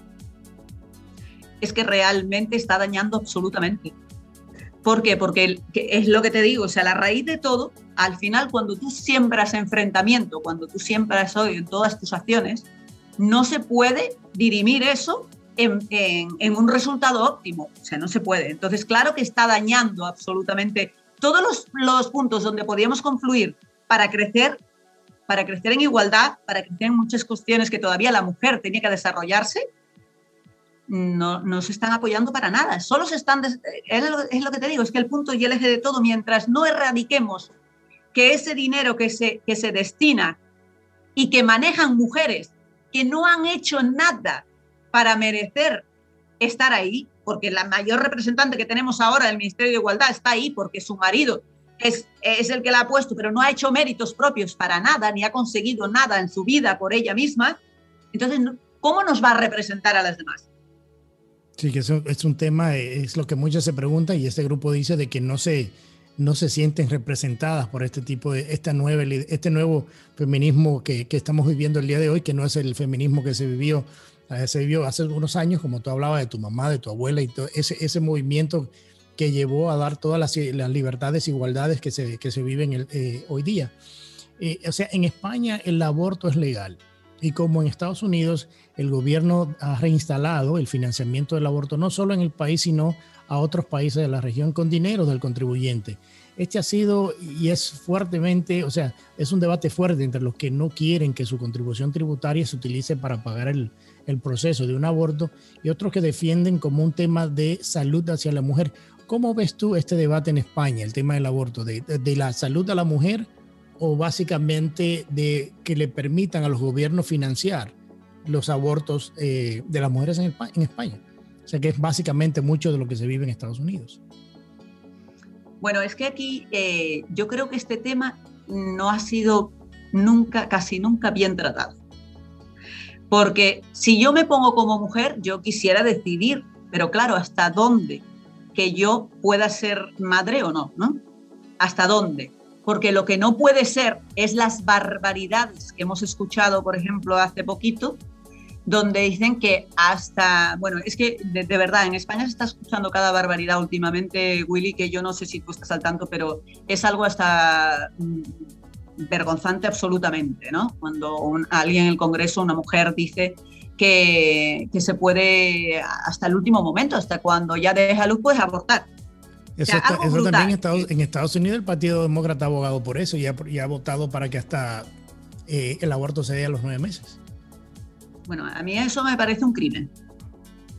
E: Es que realmente está dañando absolutamente. ¿Por qué? Porque es lo que te digo, o sea, la raíz de todo, al final, cuando tú siembras enfrentamiento, cuando tú siembras odio en todas tus acciones, no se puede dirimir eso en, un resultado óptimo. O sea, no se puede. Entonces, claro que está dañando absolutamente todos los, puntos donde podíamos confluir para crecer, para crecer en igualdad, para crecer en muchas cuestiones que todavía la mujer tenía que desarrollarse, no, no, se están apoyando para nada. Solo se están, es lo, que te digo, es que el punto y el eje de todo, mientras no erradiquemos que ese dinero que se, que se destina y que manejan mujeres que no han hecho nada para merecer estar ahí, porque la mayor representante que tenemos ahora del Ministerio de Igualdad está ahí porque su marido es, es el que la ha puesto, pero no ha hecho méritos propios para nada, ni ha conseguido nada en su vida por ella misma. Entonces, ¿cómo nos va a representar a las demás?
B: Sí, que eso es un tema, es lo que muchos se preguntan y este grupo dice de que no se, no se sienten representadas por este tipo de, esta nueva, este nuevo feminismo que, que estamos viviendo el día de hoy, que no es el feminismo que se vivió, eh, se vivió hace unos años, como tú hablabas de tu mamá, de tu abuela y todo ese, ese movimiento que llevó a dar todas las, las libertades, igualdades que se, que se viven el, eh, hoy día. Eh, o sea, en España el aborto es legal y como en Estados Unidos el gobierno ha reinstalado el financiamiento del aborto no solo en el país, sino a otros países de la región con dinero del contribuyente. Este ha sido y es fuertemente, o sea, es un debate fuerte entre los que no quieren que su contribución tributaria se utilice para pagar el, el proceso de un aborto y otros que defienden como un tema de salud hacia la mujer. ¿Cómo ves tú este debate en España, el tema del aborto, de, de la salud a la mujer o básicamente de que le permitan a los gobiernos financiar los abortos eh, de las mujeres en, España. O sea que es básicamente mucho de lo que se vive en Estados Unidos.
E: Bueno, es que aquí eh, yo creo que este tema no ha sido nunca, casi nunca bien tratado. Porque si yo me pongo como mujer, yo quisiera decidir, pero claro, ¿hasta dónde? Que yo pueda ser madre o no, ¿no? ¿Hasta dónde? Porque lo que no puede ser es las barbaridades que hemos escuchado, por ejemplo, hace poquito, donde dicen que hasta, bueno, es que de, verdad, en España se está escuchando cada barbaridad últimamente, Willy, que yo no sé si tú estás al tanto, pero es algo hasta mm, vergonzante absolutamente, ¿no? Cuando alguien en el Congreso, una mujer, dice que, se puede hasta el último momento, hasta cuando ya deja luz, puedes abortar.
B: Eso, también en Estados, en Estados, Unidos el Partido Demócrata ha abogado por eso y ha, ha votado para que hasta eh, el aborto se dé a los nueve meses.
E: Bueno, a mí eso me parece un crimen.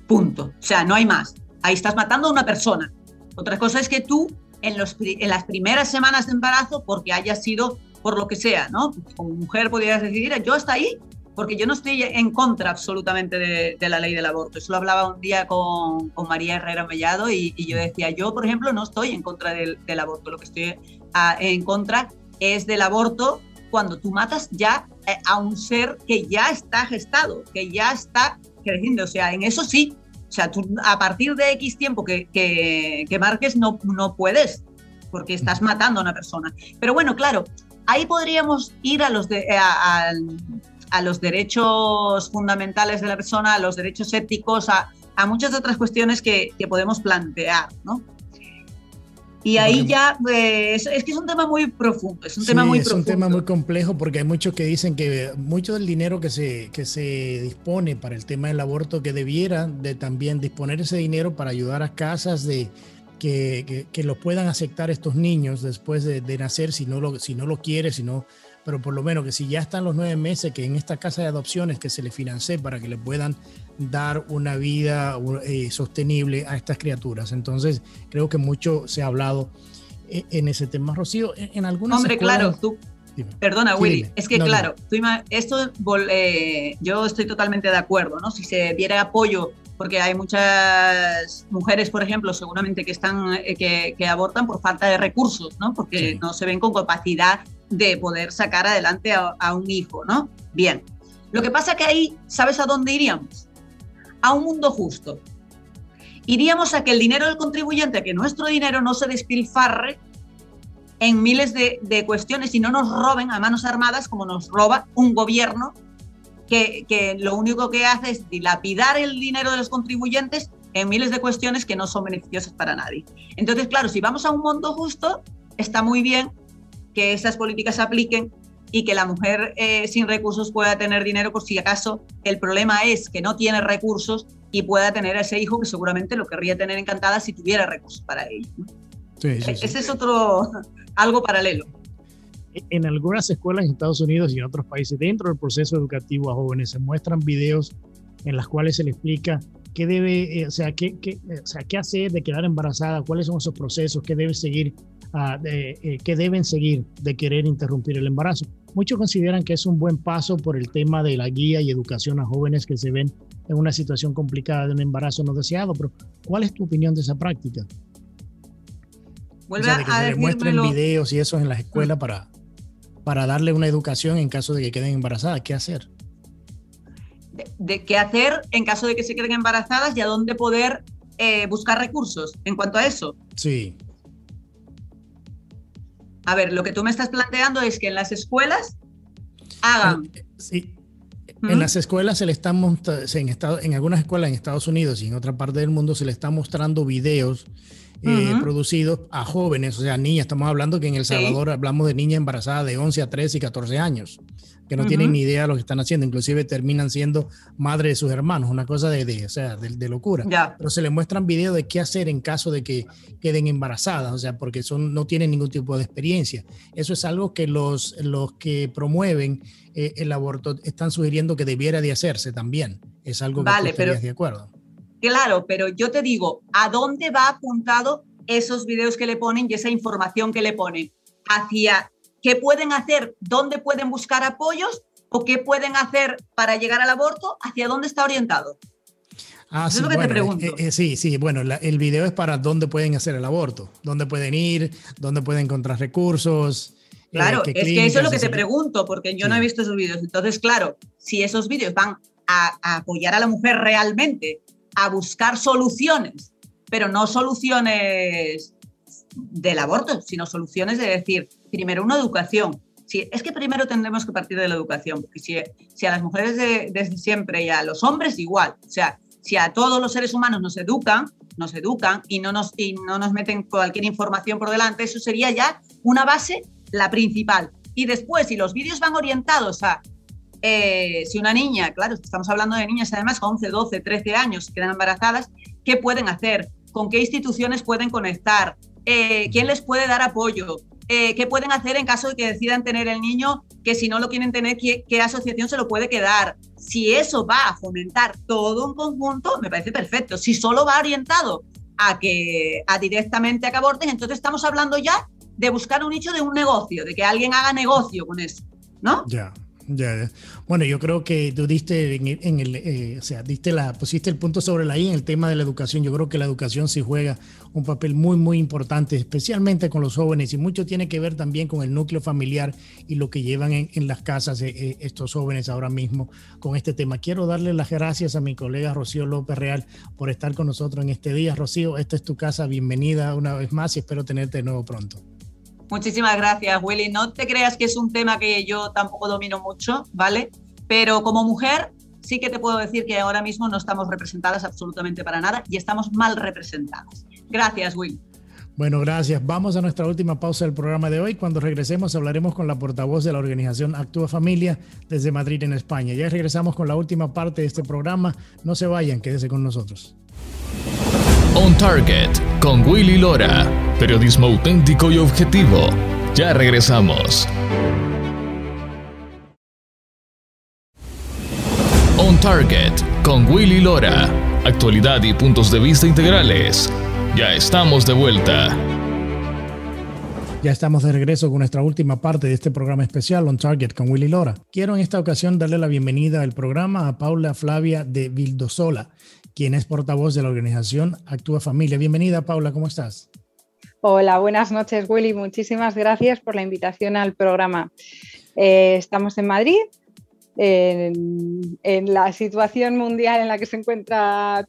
E: Punto. O sea, no hay más. Ahí estás matando a una persona. Otra cosa es que tú, en, los, en las primeras semanas de embarazo, porque haya sido por lo que sea, ¿no? Como mujer podrías decidir, yo hasta ahí, porque yo no estoy en contra absolutamente de, la ley del aborto. Eso lo hablaba un día con, María Herrera Mellado y, yo decía, yo, por ejemplo, no estoy en contra del, aborto. Lo que estoy a, en contra es del aborto cuando tú matas ya eh, a un ser que ya está gestado, que ya está creciendo. O sea, en eso sí. O sea, tú a partir de X tiempo que, que, marques no, no puedes, porque estás matando a una persona. Pero bueno, claro, ahí podríamos ir a los, de, a, a, los derechos fundamentales de la persona, a los derechos éticos, a, a muchas otras cuestiones que, que podemos plantear, ¿no? Y ahí ya, pues, es que es un tema muy profundo, es un tema muy
B: es un tema muy complejo porque hay muchos que dicen que mucho del dinero que se, que se dispone para el tema del aborto, que debiera de también disponer ese dinero para ayudar a casas de que, que, que lo puedan aceptar estos niños después de, de, nacer, si no, lo, si no lo quiere, si no, pero por lo menos que si ya están los nueve meses, que en esta casa de adopciones que se le financie para que le puedan dar una vida eh, sostenible a estas criaturas. Entonces, creo que mucho se ha hablado eh, en ese tema. Rocío, en, algunas
E: Hombre, claro, tú... Perdona, Willy, es que claro, esto eh, yo estoy totalmente de acuerdo, ¿no? Si se diera apoyo, porque hay muchas mujeres, por ejemplo, seguramente que están que, abortan por falta de recursos, ¿no? Porque no se ven con capacidad de poder sacar adelante a, a un hijo, ¿no? Bien. Lo que pasa que ahí, ¿sabes a dónde iríamos? a un mundo justo. Iríamos a que el dinero del contribuyente, que nuestro dinero no se despilfarre en miles de, cuestiones y no nos roben a manos armadas como nos roba un gobierno que, que, lo único que hace es dilapidar el dinero de los contribuyentes en miles de cuestiones que no son beneficiosas para nadie. Entonces, claro, si vamos a un mundo justo, está muy bien que esas políticas se apliquen y que la mujer eh, sin recursos pueda tener dinero por si acaso el problema es que no tiene recursos y pueda tener a ese hijo que seguramente lo querría tener encantada si tuviera recursos para ello. E-, ese es otro, algo paralelo.
B: En algunas escuelas en Estados Unidos y en otros países, dentro del proceso educativo a jóvenes, se muestran videos en los cuales se le explica qué debe, eh, o, sea, qué, qué, o sea, qué hacer de quedar embarazada, cuáles son esos procesos, qué debe seguir, uh, de, eh, qué deben seguir de querer interrumpir el embarazo. Muchos consideran que es un buen paso por el tema de la guía y educación a jóvenes que se ven en una situación complicada de un embarazo no deseado, pero ¿cuál es tu opinión de esa práctica?
E: Vuelve o sea, de que
B: a se muestren videos y eso en las escuelas para, para darle una educación en caso de que queden embarazadas. ¿Qué hacer?
E: De, qué hacer en caso de que se queden embarazadas y a dónde poder eh, buscar recursos en cuanto a eso.
B: Sí.
E: A ver, lo que tú me estás planteando es que en las escuelas hagan...
B: Sí. En las escuelas se le están en, en algunas escuelas en Estados Unidos y en otra parte del mundo se le están mostrando videos eh, producidos a jóvenes, o sea, niñas. Estamos hablando que en El Salvador hablamos de niñas embarazadas de 11 a 13 y 14 años que no tienen ni idea de lo que están haciendo, inclusive terminan siendo madre de sus hermanos, una cosa de, o sea, de, locura. Pero se les muestran videos de qué hacer en caso de que queden embarazadas, o sea, porque son, no tienen ningún tipo de experiencia. Eso es algo que los, los que promueven eh, el aborto están sugiriendo que debiera de hacerse también. Es algo que
E: vale, pero,
B: de acuerdo.
E: Claro, pero yo te digo, ¿a dónde va apuntado esos videos que le ponen y esa información que le ponen? Hacia qué pueden hacer, dónde pueden buscar apoyos o qué pueden hacer para llegar al aborto, hacia dónde está orientado.
B: Ah, sí, es lo que te pregunto. Eh, eh, sí, sí, bueno, el video es para dónde pueden hacer el aborto, dónde pueden ir, dónde pueden encontrar recursos.
E: Eh, claro, es que eso es lo que te pregunto, porque yo no he visto esos vídeos. Entonces, claro, si esos vídeos van a, a apoyar a la mujer realmente, a buscar soluciones, pero no soluciones del aborto, sino soluciones de decir, primero una educación. Sí, es que primero tendremos que partir de la educación, porque si, a las mujeres desde siempre y a los hombres igual, o sea, si a todos los seres humanos nos educan, nos educan y no nos, y no nos meten cualquier información por delante, eso sería ya una base, la principal. Y después, si los vídeos van orientados a eh, si una niña, claro, estamos hablando de niñas además con 11, 12, 13 años, quedan embarazadas, ¿qué pueden hacer? ¿Con qué instituciones pueden conectar? Eh, ¿Quién les puede dar apoyo? Eh, ¿Qué pueden hacer en caso de que decidan tener el niño? Que si no lo quieren tener, ¿qué, ¿qué, asociación se lo puede quedar? Si eso va a fomentar todo un conjunto, me parece perfecto. Si solo va orientado a que a directamente a que aborten, entonces estamos hablando ya de buscar un nicho de un negocio, de que alguien haga negocio con eso, ¿no?
B: Ya. Ya, Bueno, yo creo que tú diste en, el, eh, o sea, diste la, pusiste el punto sobre la I en el tema de la educación. Yo creo que la educación sí juega un papel muy, muy importante, especialmente con los jóvenes, y mucho tiene que ver también con el núcleo familiar y lo que llevan en, las casas eh, estos jóvenes ahora mismo con este tema. Quiero darle las gracias a mi colega Rocío López Real por estar con nosotros en este día. Rocío, esta es tu casa, bienvenida una vez más y espero tenerte de nuevo pronto.
E: Muchísimas gracias, Willy. No te creas que es un tema que yo tampoco domino mucho, ¿vale? Pero como mujer sí que te puedo decir que ahora mismo no estamos representadas absolutamente para nada y estamos mal representadas. Gracias, Willy.
B: Bueno, gracias. Vamos a nuestra última pausa del programa de hoy. Cuando regresemos hablaremos con la portavoz de la organización Actúa Familia desde Madrid, en España. Ya regresamos con la última parte de este programa. No se vayan, quédese con nosotros.
A: On Target con Willy Lora. Periodismo auténtico y objetivo. Ya regresamos. On Target con Willy Lora. Actualidad y puntos de vista integrales. Ya estamos de vuelta.
B: Ya estamos de regreso con nuestra última parte de este programa especial On Target con Willy Lora. Quiero en esta ocasión darle la bienvenida al programa a Paula Flavia de Vildosola quien es portavoz de la organización Actúa Familia. Bienvenida, Paula, ¿cómo estás?
F: Hola, buenas noches, Willy. Muchísimas gracias por la invitación al programa. Eh, estamos en Madrid, en, la situación mundial en la que se encuentra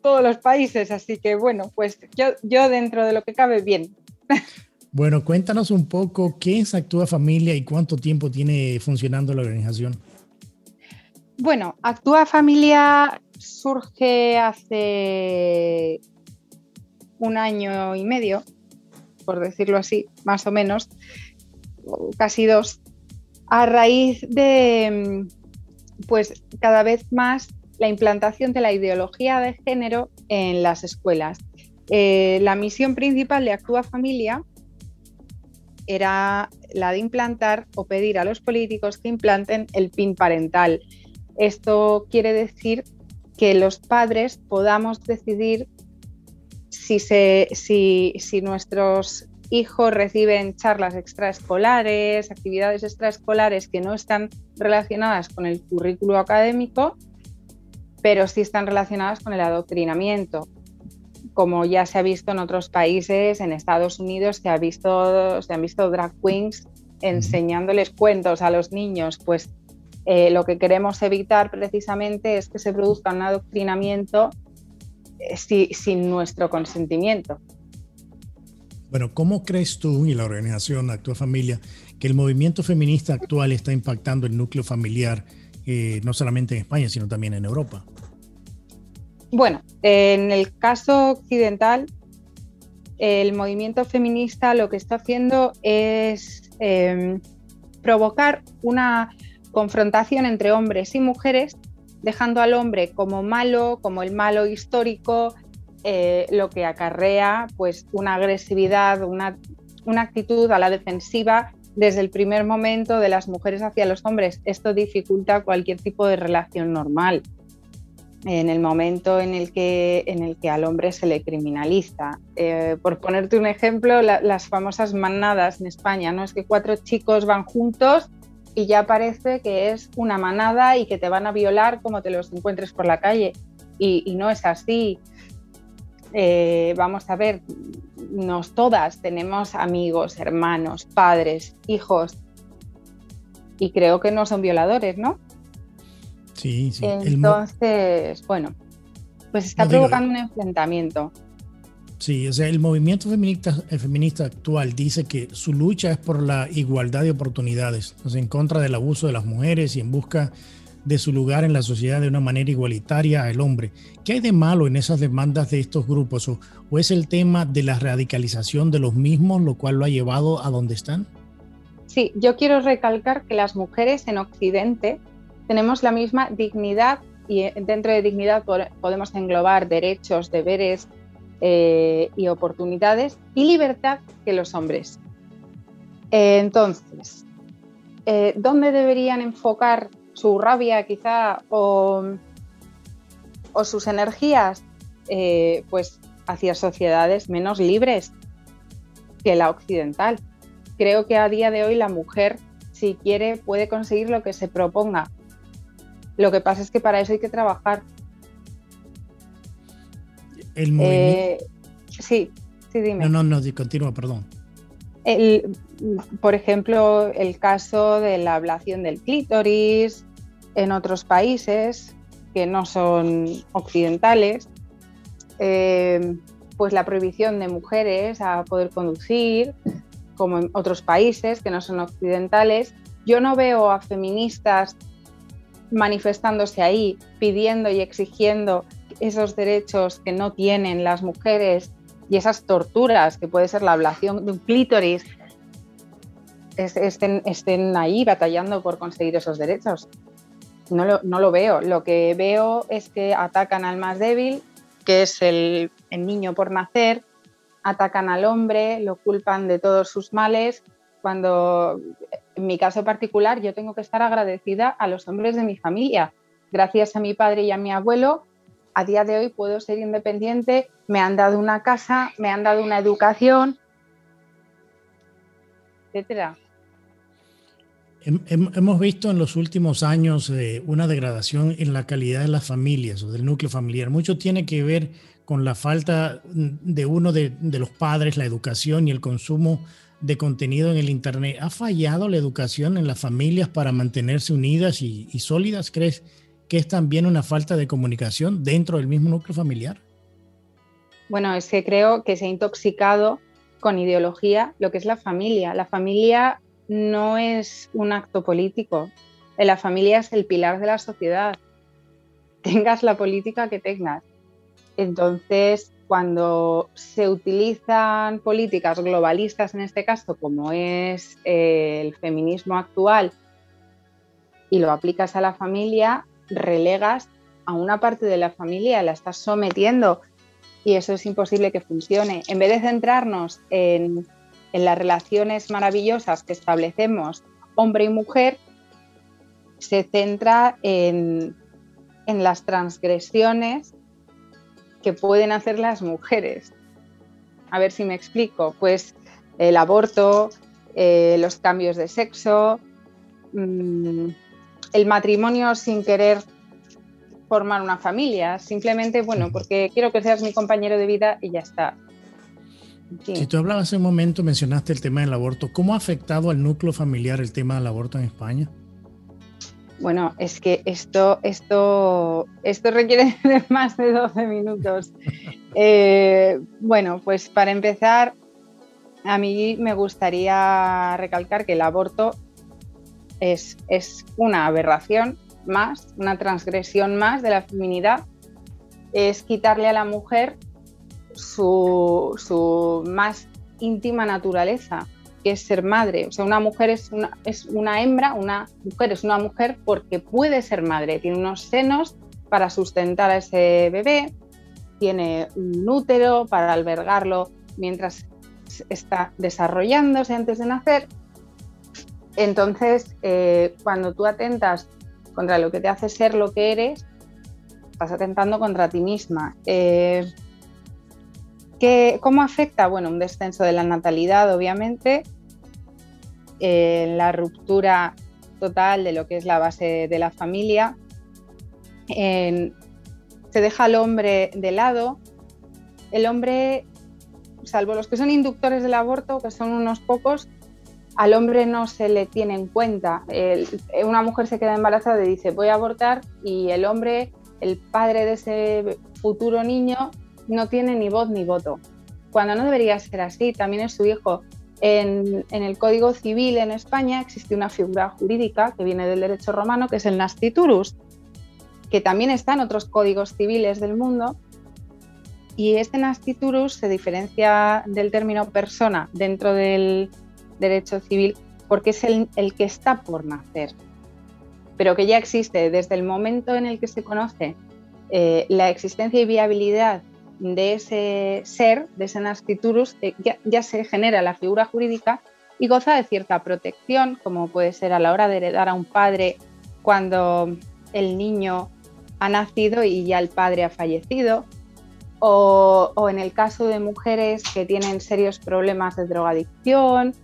F: todos los países, así que bueno, pues yo, yo dentro de lo que cabe, bien.
B: Bueno, cuéntanos un poco qué es Actúa Familia y cuánto tiempo tiene funcionando la organización.
F: Bueno, Actúa Familia surge hace un año y medio, por decirlo así, más o menos, casi dos, a raíz de, pues, cada vez más la implantación de la ideología de género en las escuelas. Eh, la misión principal de Actúa Familia era la de implantar o pedir a los políticos que implanten el PIN parental. Esto quiere decir que los padres podamos decidir si, si, nuestros hijos reciben charlas extraescolares, actividades extraescolares que no están relacionadas con el currículo académico, pero sí están relacionadas con el adoctrinamiento. Como ya se ha visto en otros países, en Estados Unidos se, ha visto, se han visto drag queens enseñándoles cuentos a los niños, pues eh, lo que queremos evitar precisamente es que se produzca un adoctrinamiento eh, sin nuestro consentimiento.
B: Bueno, ¿cómo crees tú y la organización Actúa Familia que el movimiento feminista actual está impactando el núcleo familiar, eh, no solamente en España, sino también en Europa?
F: Bueno, en el caso occidental, el movimiento feminista lo que está haciendo es em, provocar una confrontación entre hombres y mujeres, dejando al hombre como malo, como el malo histórico, eh, lo que acarrea pues una agresividad, una, una actitud a la defensiva desde el primer momento de las mujeres hacia los hombres. Esto dificulta cualquier tipo de relación normal. En el momento en el que, en el que al hombre se le criminaliza. Eh, por ponerte un ejemplo, las famosas manadas en España, ¿no? Es que cuatro chicos van juntos y ya parece que es una manada y que te van a violar como te los encuentres por la calle. Y, no es así. Eh, vamos a ver, nos todas tenemos amigos, hermanos, padres, hijos, y creo que no son violadores, ¿no?
B: Sí, sí.
F: Entonces, bueno, pues está provocando un enfrentamiento.
B: Sí, o sea, el movimiento feminista, el feminista actual dice que su lucha es por la igualdad de oportunidades, o sea, en contra del abuso de las mujeres y en busca de su lugar en la sociedad de una manera igualitaria al hombre. ¿Qué hay de malo en esas demandas de estos grupos? ¿O, o es el tema de la radicalización de los mismos lo cual lo ha llevado a donde están?
F: Sí, yo quiero recalcar que las mujeres en Occidente tenemos la misma dignidad y dentro de dignidad podemos englobar derechos, deberes eh, y oportunidades y libertad que los hombres. Eh, entonces, eh, ¿dónde deberían enfocar su rabia quizá o, o sus energías? pues hacia sociedades menos libres que la occidental. Creo que a día de hoy la mujer, si quiere, puede conseguir lo que se proponga, lo que pasa es que para eso hay que trabajar.
B: El movimiento.
F: Eh, sí, sí, dime.
B: No, no, no, continúa, perdón.
F: por ejemplo, el caso de la ablación del clítoris en otros países que no son occidentales, eh, pues la prohibición de mujeres a poder conducir, como en otros países que no son occidentales. Yo no veo a feministas manifestándose ahí, pidiendo y exigiendo esos derechos que no tienen las mujeres y esas torturas, que puede ser la ablación de un clítoris, estén, estén ahí batallando por conseguir esos derechos. No lo, no lo, veo. Lo que veo es que atacan al más débil, que es el, el niño por nacer, atacan al hombre, lo culpan de todos sus males, cuando en mi caso particular, yo tengo que estar agradecida a los hombres de mi familia. Gracias a mi padre y a mi abuelo, a día de hoy puedo ser independiente, me han dado una casa, me han dado una educación, etcétera.
B: Hemos visto en los últimos años eh, una degradación en la calidad de las familias o del núcleo familiar. Mucho tiene que ver con la falta de uno de, de los padres, la educación y el consumo de contenido en el Internet. ¿Ha fallado la educación en las familias para mantenerse unidas y, sólidas? ¿Crees que es también una falta de comunicación dentro del mismo núcleo familiar?
F: Bueno, es que creo que se ha intoxicado con ideología lo que es la familia. La familia no es un acto político. La familia es el pilar de la sociedad. Tengas la política que tengas. Entonces, cuando se utilizan políticas globalistas, en este caso, como es eh, el feminismo actual, y lo aplicas a la familia, relegas a una parte de la familia, la estás sometiendo y eso es imposible que funcione. En vez de centrarnos en, las relaciones maravillosas que establecemos hombre y mujer, se centra en, en las transgresiones que pueden hacer las mujeres. A ver si me explico. Pues el aborto, eh, los cambios de sexo, mm, el matrimonio sin querer formar una familia, simplemente, bueno, porque quiero que seas mi compañero de vida y ya está.
B: Si tú hablabas hace un momento, mencionaste el tema del aborto, ¿cómo ha afectado al núcleo familiar el tema del aborto en España?
F: Bueno, es que esto, esto, esto requiere de más de 12 minutos. Eh, bueno, pues para empezar, a mí me gustaría recalcar que el aborto es, es una aberración más, una transgresión más de la feminidad. Es quitarle a la mujer su, su más íntima naturaleza que es ser madre. O sea, una mujer es una, es una hembra, una mujer es una mujer porque puede ser madre. Tiene unos senos para sustentar a ese bebé, tiene un útero para albergarlo mientras está desarrollándose antes de nacer. Entonces, eh, cuando tú atentas contra lo que te hace ser lo que eres, estás atentando contra ti misma. Eh, ¿Cómo afecta? Bueno, un descenso de la natalidad, obviamente, la ruptura total de lo que es la base de la familia. se deja al hombre de lado. El hombre, salvo los que son inductores del aborto, que son unos pocos, al hombre no se le tiene en cuenta. una mujer se queda embarazada y dice voy a abortar y el hombre, el padre de ese futuro niño, no tiene ni voz ni voto. Cuando no debería ser así, también es su hijo. En, el Código Civil en España existe una figura jurídica que viene del derecho romano, que es el nasciturus, que también está en otros códigos civiles del mundo. Y este nasciturus se diferencia del término persona dentro del derecho civil porque es el, que está por nacer, pero que ya existe desde el momento en el que se conoce eh, la existencia y viabilidad de ese ser, de ese nasciturus, eh, ya, se genera la figura jurídica y goza de cierta protección, como puede ser a la hora de heredar a un padre cuando el niño ha nacido y ya el padre ha fallecido, o, en el caso de mujeres que tienen serios problemas de drogadicción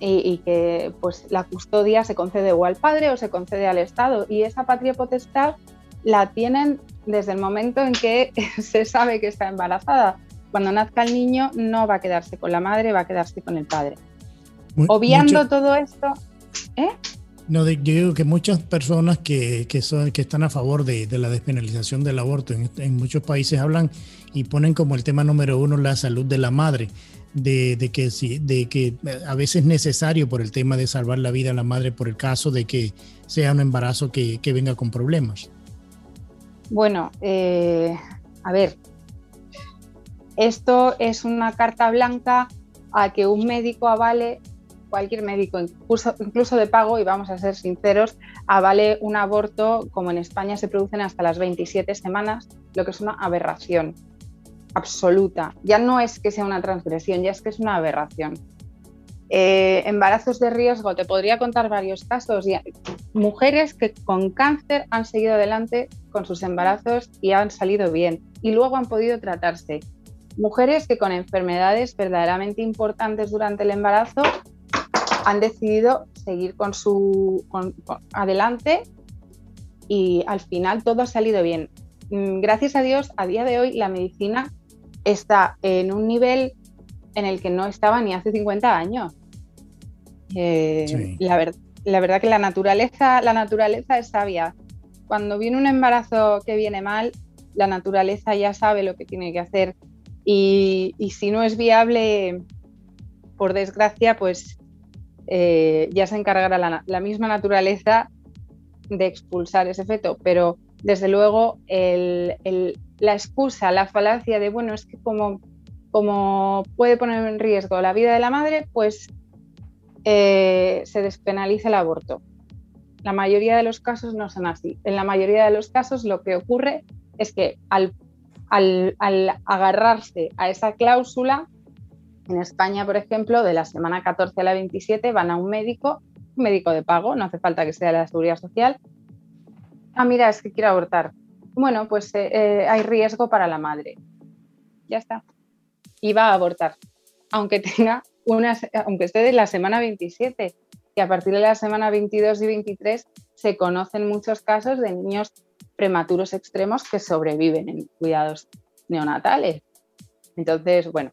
F: y, que pues, la custodia se concede o al padre o se concede al Estado. Y esa patria potestad la tienen desde el momento en que se sabe que está embarazada. Cuando nazca el niño no va a quedarse con la madre, va a quedarse con el padre. Obviando todo esto, ¿eh?
B: No, yo digo que muchas personas que, son, que están a favor de, la despenalización del aborto en, muchos países hablan y ponen como el tema número uno la salud de la madre, de, que, de que a veces es necesario por el tema de salvar la vida a la madre por el caso de que sea un embarazo que, venga con problemas.
F: Bueno, eh, a ver, esto es una carta blanca a que un médico avale cualquier médico, incluso, incluso de pago, y vamos a ser sinceros, avale un aborto como en España se producen hasta las 27 semanas, lo que es una aberración absoluta. Ya no es que sea una transgresión, ya es que es una aberración. Eh, embarazos de riesgo, te podría contar varios casos. Mujeres que con cáncer han seguido adelante con sus embarazos y han salido bien y luego han podido tratarse. Mujeres que con enfermedades verdaderamente importantes durante el embarazo han decidido seguir con su adelante y al final todo ha salido bien. Mm, gracias a Dios, a día de hoy la medicina está en un nivel en el que no estaba ni hace 50 años. Eh, la, verdad que la naturaleza, la naturaleza es sabia. Cuando viene un embarazo que viene mal, la naturaleza ya sabe lo que tiene que hacer. Y, y si no es viable, por desgracia, pues eh, ya se encargará la, misma naturaleza de expulsar ese feto, pero desde luego la excusa, la falacia de, bueno, es que como, puede poner en riesgo la vida de la madre, pues eh, se despenaliza el aborto. La mayoría de los casos no son así. En la mayoría de los casos lo que ocurre es que al agarrarse a esa cláusula, en España, por ejemplo, de la semana 14 a la 27 van a un médico, un médico de pago, no hace falta que sea de la seguridad social. Ah, mira, es que quiero abortar. Bueno, pues eh, eh, hay riesgo para la madre. Ya está. Y va a abortar, aunque tenga una, aunque esté de la semana 27. Y a partir de la semana 22 y 23 se conocen muchos casos de niños prematuros extremos que sobreviven en cuidados neonatales. Entonces, bueno,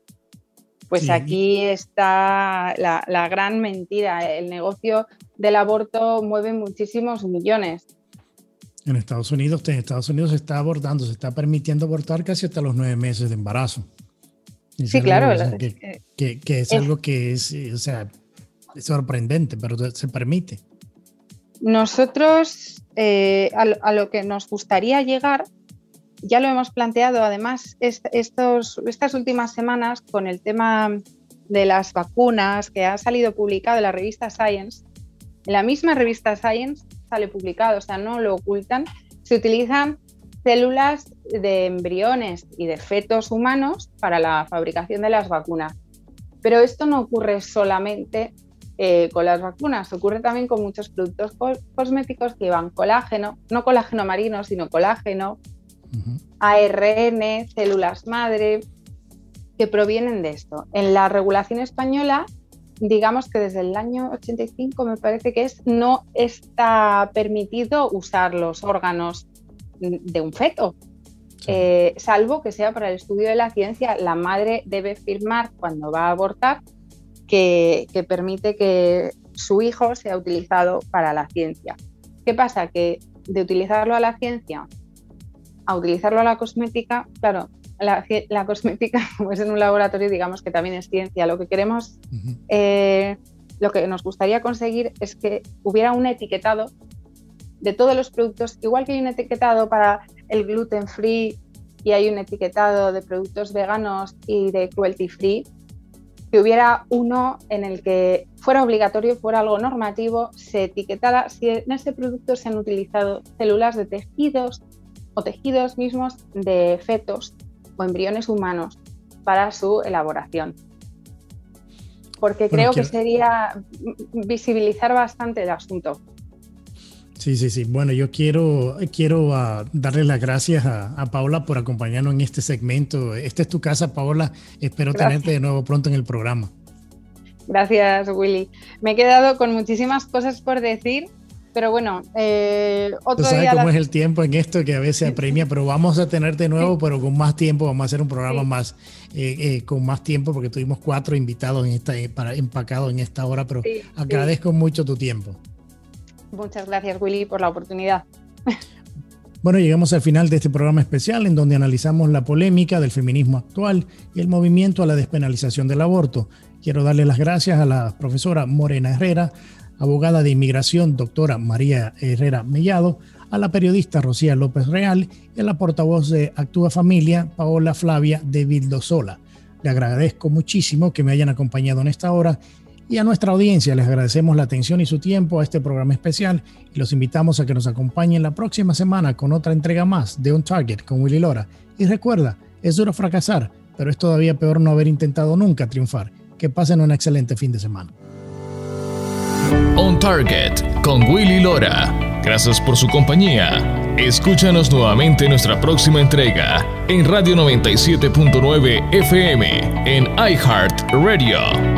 F: pues aquí está la, gran mentira. El negocio del aborto mueve muchísimos millones.
B: En Estados Unidos, en Estados Unidos se está abortando, se está permitiendo abortar casi hasta los nueve meses de embarazo.
F: sí, claro.
B: Que, es, algo que es, o sea, es sorprendente, pero se permite.
F: Nosotros, eh, a, lo que nos gustaría llegar ya lo hemos planteado además estos, estas últimas semanas con el tema de las vacunas que ha salido publicado en la revista Science. En la misma revista Science sale publicado, o sea, no lo ocultan. Se utilizan células de embriones y de fetos humanos para la fabricación de las vacunas. Pero esto no ocurre solamente eh, con las vacunas, ocurre también con muchos productos cosméticos que llevan colágeno, no colágeno marino, sino colágeno, ARN, células madre, que provienen de esto. En la regulación española, digamos que desde el año 85 me parece que es, no está permitido usar los órganos de un feto, eh, salvo que sea para el estudio de la ciencia. La madre debe firmar cuando va a abortar que, que permite que su hijo sea utilizado para la ciencia. ¿Qué pasa? Que de utilizarlo a la ciencia a utilizarlo a la cosmética, claro, la, cosmética, pues en un laboratorio, digamos que también es ciencia. Lo que queremos, eh, lo que nos gustaría conseguir es que hubiera un etiquetado de todos los productos, igual que hay un etiquetado para el gluten free y hay un etiquetado de productos veganos y de cruelty free, que hubiera uno en el que fuera obligatorio, fuera algo normativo, se etiquetara si en ese producto se han utilizado células de tejidos o tejidos mismos de fetos o embriones humanos para su elaboración. Porque creo que sería visibilizar bastante el asunto.
B: Sí, sí, sí. Bueno, yo quiero, quiero ah, darle las gracias a, Paola por acompañarnos en este segmento. Esta es tu casa, Paola. Espero tenerte de nuevo pronto en el programa.
F: Gracias, Willy. Me he quedado con muchísimas cosas por decir, pero bueno, eh,
B: otro Tú sabes cómo es el tiempo en esto que a veces apremia, pero vamos a tenerte nuevo, pero con más tiempo. Vamos a hacer un programa más eh, eh, con más tiempo porque tuvimos cuatro invitados en esta, para, empacados en esta hora, pero agradezco mucho tu tiempo.
F: Muchas gracias, Willy, por la oportunidad.
B: Bueno, llegamos al final de este programa especial en donde analizamos la polémica del feminismo actual y el movimiento a la despenalización del aborto. Quiero darle las gracias a la profesora Morena Herrera, abogada de inmigración doctora María Herrera Mellado, a la periodista Rocía López Real y a la portavoz de Actúa Familia, Paola Flavia de Vildosola. Le agradezco muchísimo que me hayan acompañado en esta hora y a nuestra audiencia les agradecemos la atención y su tiempo a este programa especial y los invitamos a que nos acompañen la próxima semana con otra entrega más de On Target con Willy Lora. Y recuerda, es duro fracasar, pero es todavía peor no haber intentado nunca triunfar. Que pasen un excelente fin de semana.
A: On Target con Willy Lora. Gracias por su compañía. Escúchanos nuevamente en nuestra próxima entrega en Radio 97.9 FM en iHeart Radio.